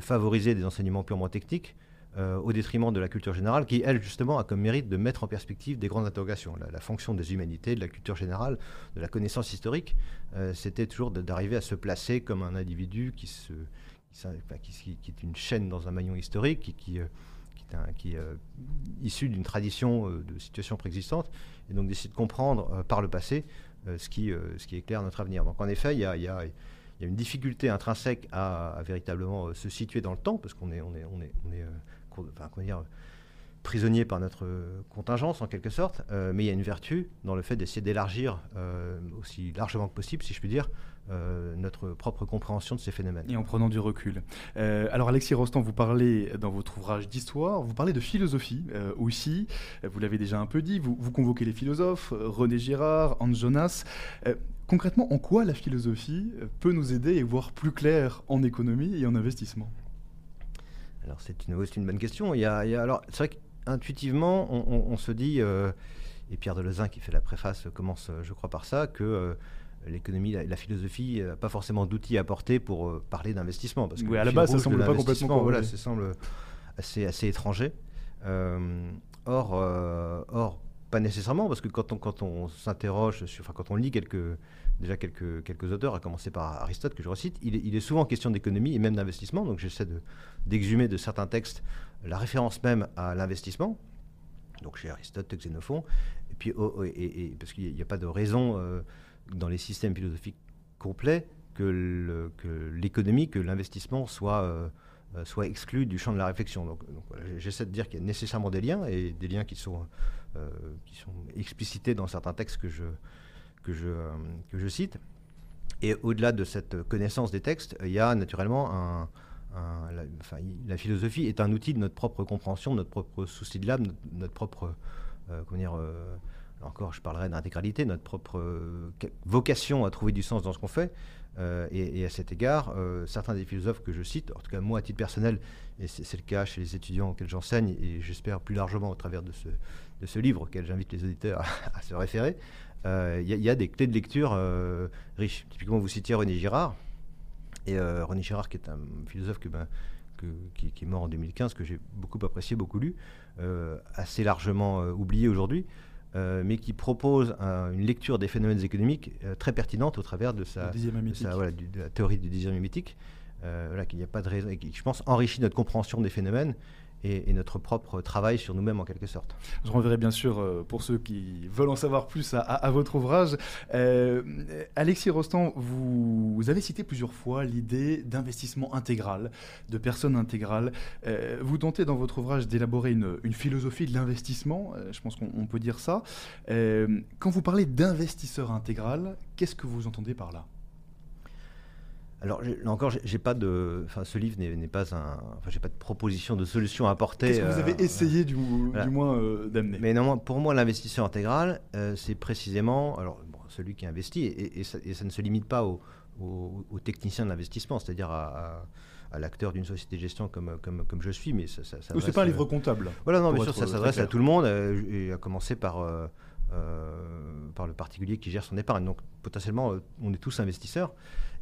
favoriser des enseignements purement techniques euh, au détriment de la culture générale, qui, elle, justement, a comme mérite de mettre en perspective des grandes interrogations. La, fonction des humanités, de la culture générale, de la connaissance historique, euh, c'était toujours d'arriver à se placer comme un individu qui, se, qui, qui, est une chaîne dans un maillon historique, qui, qui, euh, qui est, issu d'une tradition de situation préexistante, et donc d'essayer de comprendre par le passé ce, qui, ce qui éclaire notre avenir. Donc en effet, il y y a il y a une difficulté intrinsèque à, véritablement euh, se situer dans le temps, parce qu'on est, euh, prisonnier par notre contingence en quelque sorte, euh, mais il y a une vertu dans le fait d'essayer d'élargir aussi largement que possible, si je puis dire, notre propre compréhension de ces phénomènes. Et en prenant du recul. alors Alexis Rostand, vous parlez dans votre ouvrage d'histoire, vous parlez de philosophie aussi, vous l'avez déjà un peu dit, vous, vous convoquez les philosophes, René Girard, Hans Jonas. Concrètement, en quoi la philosophie euh, peut nous aider et voir plus clair en économie et en investissement? Alors c'est une, une, bonne question. Il y a, alors c'est vrai qu'intuitivement, on, se dit, euh, et Pierre Delezin qui fait la préface commence, je crois, par ça, que euh, l'économie, la, la, philosophie n'a pas forcément d'outils à apporter pour parler d'investissement. Parce que oui, à la base, ça semble pas complètement. Voilà, ça semble assez, assez étranger. or, or, pas nécessairement, parce que quand on, quand on s'interroge, enfin quand on lit quelques, déjà quelques, quelques auteurs, à commencer par Aristote, que je recite, il est, souvent question d'économie et même d'investissement. Donc j'essaie d'exhumer de, certains textes la référence même à l'investissement, donc chez Aristote, Xénophon, et puis et, parce qu'il n'y a, pas de raison euh, dans les systèmes philosophiques complets que l'économie, que l'investissement soit, euh, euh, soit exclu du champ de la réflexion. Donc, j'essaie de dire qu'il y a nécessairement des liens, et des liens qui sont euh, qui sont explicités dans certains textes que je, que je, que je cite. Et au-delà de cette connaissance des textes, il y a naturellement un, la, enfin, la, philosophie est un outil de notre propre compréhension, de notre propre souci de l'âme, notre, propre, comment dire, encore je parlerai d'intégralité, notre propre vocation à trouver du sens dans ce qu'on fait. et, à cet égard, certains des philosophes que je cite, en tout cas moi à titre personnel, et c'est le cas chez les étudiants auxquels j'enseigne, et j'espère plus largement au travers de ce, livre auquel j'invite les auditeurs à, se référer, euh, il y, a des clés de lecture euh, riches. Typiquement, vous citiez René Girard. Et euh, René Girard, qui est un philosophe ben, qui, est mort en 2015, que j'ai beaucoup apprécié, beaucoup lu, assez largement oublié aujourd'hui, mais qui propose une lecture des phénomènes économiques très pertinente au travers de, sa, de, la théorie du désir mimétique. voilà, qu'il n'y a pas de raison, et qui, je pense, enrichit notre compréhension des phénomènes et, notre propre travail sur nous-mêmes en quelque sorte. Je renverrai bien sûr, euh, pour ceux qui veulent en savoir plus, à, votre ouvrage. Euh, Alexis Rostand, vous, avez cité plusieurs fois l'idée d'investissement intégral, de personnes intégrales. Euh, vous tentez dans votre ouvrage d'élaborer une, philosophie de l'investissement, je pense qu'on peut dire ça. quand vous parlez d'investisseur intégral, qu'est-ce que vous entendez par là? Alors là encore, j'ai pas de, enfin, ce livre n'est pas un, enfin, j'ai pas de proposition de solution à apporter. Qu'est-ce que vous avez euh, essayé du, moins euh, d'amener? Mais non, pour moi, l'investisseur intégral, euh, c'est précisément, alors celui qui investit, et, ça, ne se limite pas aux au, techniciens de l'investissement, c'est-à-dire à, l'acteur d'une société de gestion comme, comme, comme je suis, mais ça, ça, c'est pas un livre comptable. Voilà, non, bien sûr, ça s'adresse à tout le monde, et à commencer par par le particulier qui gère son épargne. Donc potentiellement, on est tous investisseurs.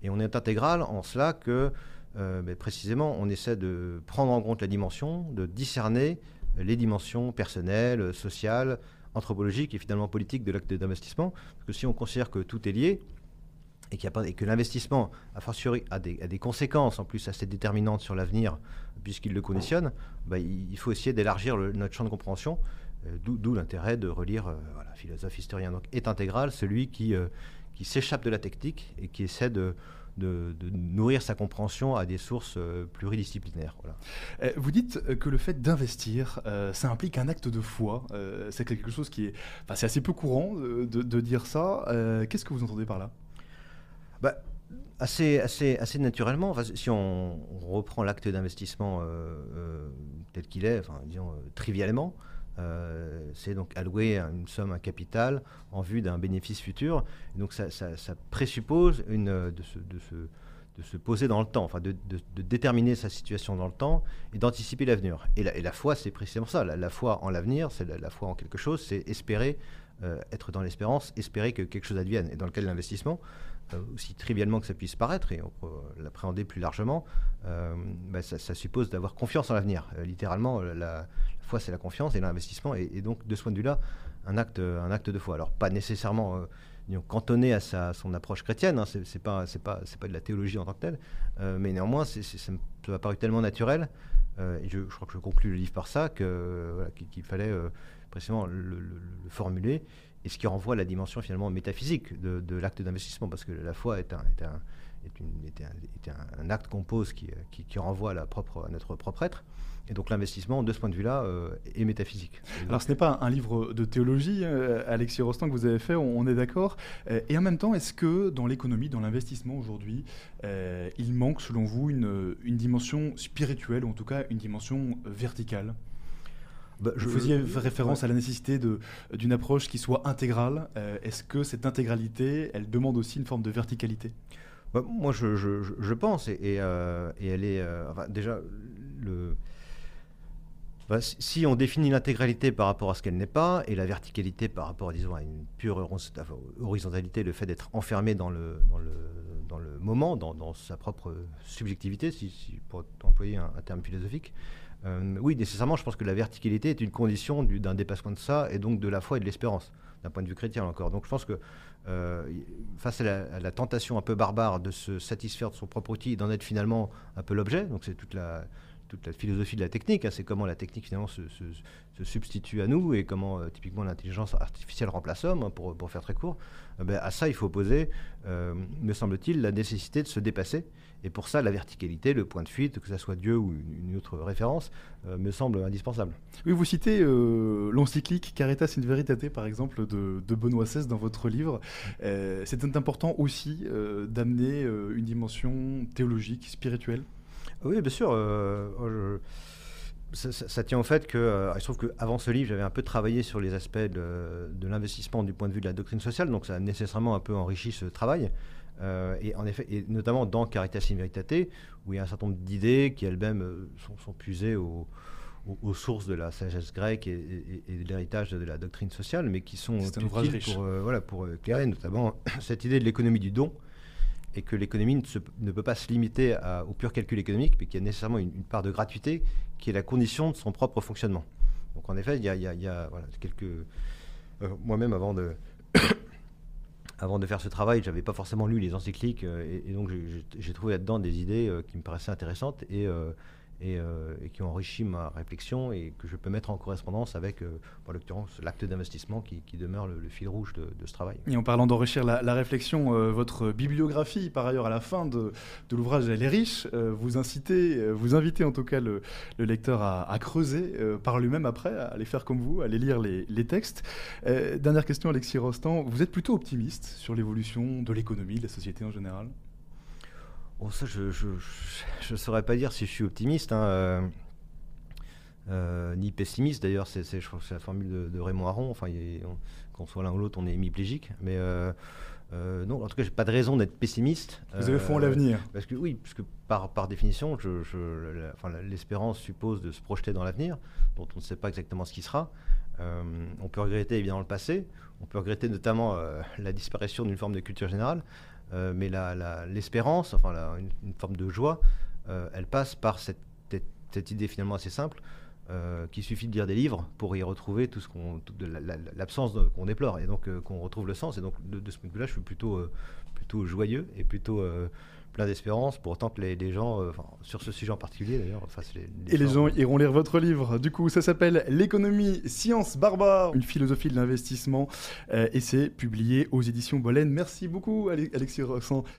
Et on est intégral en cela que, euh, précisément, on essaie de prendre en compte la dimension, de discerner les dimensions personnelles, sociales, anthropologiques et finalement politiques de l'acte d'investissement. Parce que si on considère que tout est lié, et, que l'investissement, a fortiori, a des, conséquences en plus assez déterminantes sur l'avenir, puisqu'il le conditionne, bah, il, faut essayer d'élargir notre champ de compréhension, euh, d'où l'intérêt de relire euh, voilà, philosophe, historien. Donc est intégral celui qui, qui s'échappe de la technique et qui essaie de, de, nourrir sa compréhension à des sources euh, pluridisciplinaires. Voilà. Euh, vous dites que le fait d'investir, euh, ça implique un acte de foi. c'est quelque chose qui est, enfin, c'est assez peu courant de, dire ça. Qu'est-ce que vous entendez par là? Bah, assez, assez, assez naturellement. si on, reprend l'acte d'investissement tel qu'il est, enfin, disons trivialement, euh, c'est donc allouer une somme, un capital en vue d'un bénéfice futur. donc ça, présuppose une, de, se, de, se, de, se, poser dans le temps, enfin de, déterminer sa situation dans le temps et d'anticiper l'avenir. Et la, foi, c'est précisément ça. La, foi en l'avenir, c'est la, foi en quelque chose, c'est espérer, euh, être dans l'espérance, espérer que quelque chose advienne. Et dans le cas de l'investissement, euh, aussi trivialement que ça puisse paraître, et on peut l'appréhender plus largement, bah, ça, ça, suppose d'avoir confiance en l'avenir. littéralement, la, foi, c'est la confiance et l'investissement. Et, donc, de ce point de vue-là, un acte, un acte de foi. Alors, pas nécessairement euh, cantonné à son approche chrétienne, hein, c'est pas, de la théologie en tant que telle, euh, mais néanmoins, ça m'a paru tellement naturel, euh, et je, crois que je conclus le livre par ça, qu'il fallait précisément le, formuler, et ce qui renvoie à la dimension finalement métaphysique de, l'acte d'investissement, parce que la foi est un, acte qu'on pose qui, renvoie la à notre propre être. Et donc l'investissement, de ce point de vue-là, euh, est métaphysique. Alors ce n'est pas un livre de théologie, euh, Alexis Rostand, que vous avez fait, on, est d'accord. Euh, et en même temps, est-ce que dans l'économie, dans l'investissement aujourd'hui, il manque, selon vous, une, une, dimension spirituelle, ou en tout cas une dimension verticale? Bah, je, vous faisiez référence à la nécessité d'une approche qui soit intégrale. Est-ce que cette intégralité, elle demande aussi une forme de verticalité? Bah, Moi, je, je, pense, et, et, et elle est... Enfin, déjà, le si on définit l'intégralité par rapport à ce qu'elle n'est pas, et la verticalité par rapport disons, à une pure horizontalité, le fait d'être enfermé dans le, dans le, dans le moment, dans, sa propre subjectivité, si, pour employer un, terme philosophique, euh, oui, nécessairement, je pense que la verticalité est une condition d'un dépassement de ça, et donc de la foi et de l'espérance, d'un point de vue chrétien encore. Donc je pense que euh, face à la, à la, tentation un peu barbare de se satisfaire de son propre outil et d'en être finalement un peu l'objet, donc c'est toute la toute la philosophie de la technique. Hein, c'est comment la technique finalement se, substitue à nous et comment euh, typiquement l'intelligence artificielle remplace l'homme, hein, pour, faire très court. Euh, ben, à ça, il faut opposer, euh, me semble-t-il, la nécessité de se dépasser. Et pour ça, la verticalité, le point de fuite, que ce soit Dieu ou une, autre référence, me semble indispensable. Oui, vous citez l'encyclique Caritas in Veritate, par exemple, de, de Benoît XVI dans votre livre. C'est important aussi d'amener une dimension théologique, spirituelle? Oui, bien sûr. Euh, oh, ça, tient au fait que, euh, il se trouve qu'avant ce livre, j'avais un peu travaillé sur les aspects de, l'investissement du point de vue de la doctrine sociale, donc ça a nécessairement un peu enrichi ce travail. Euh, et en effet, et notamment dans Caritas in Veritate, où il y a un certain nombre d'idées qui elles-mêmes sont, puisées aux, sources de la sagesse grecque et, de l'héritage de la doctrine sociale, mais qui sont utiles pour, voilà, pour éclairer notamment cette idée de l'économie du don, et que l'économie ne, peut pas se limiter au pur calcul économique, mais qu'il y a nécessairement une, part de gratuité qui est la condition de son propre fonctionnement. Donc en effet, il y a, quelques... Euh, moi-même, avant de... avant de faire ce travail, je n'avais pas forcément lu les encycliques, euh, et, donc j'ai trouvé là-dedans des idées euh, qui me paraissaient intéressantes, et euh, et, qui ont enrichi ma réflexion et que je peux mettre en correspondance avec, euh, en l'occurrence, l'acte d'investissement qui, demeure le, fil rouge de, ce travail. Et en parlant d'enrichir la, réflexion, euh, votre bibliographie, par ailleurs, à la fin de, l'ouvrage, elle est riche. vous incitez, vous invitez en tout cas le, lecteur à, creuser par lui-même après, à aller faire comme vous, à aller lire les, les textes. dernière question, Alexis Rostand. Vous êtes plutôt optimiste sur l'évolution de l'économie, de la société en général? Oh, ça, je ne saurais pas dire si je suis optimiste. Hein, ni pessimiste d'ailleurs, c'est, je crois que c'est la formule de, Raymond Aron. Enfin, qu'on soit l'un ou l'autre, on est hémiplégique. Mais euh, non, en tout cas, j'ai pas de raison d'être pessimiste. Vous avez foi en l'avenir. Euh, parce que oui, parce que par, par définition, l'espérance suppose de se projeter dans l'avenir, dont on ne sait pas exactement ce qui sera. Euh, on peut regretter évidemment le passé, on peut regretter notamment la disparition d'une forme de culture générale, mais l'espérance, enfin une, forme de joie, elle passe par cette, cette idée finalement assez simple euh, qu'il suffit de lire des livres pour y retrouver tout ce qu'on, l'absence qu'on déplore et donc euh, qu'on retrouve le sens. Et donc de, ce point de vue-là, je suis plutôt, euh, plutôt joyeux et plutôt plein d'espérance pour autant que les, gens, sur ce sujet en particulier d'ailleurs, fassent les, Et les gens iront lire votre livre. Du coup, ça s'appelle L'économie, science barbare, une philosophie de l'investissement et c'est publié aux éditions Bolène. Merci beaucoup, Alexis Roxan.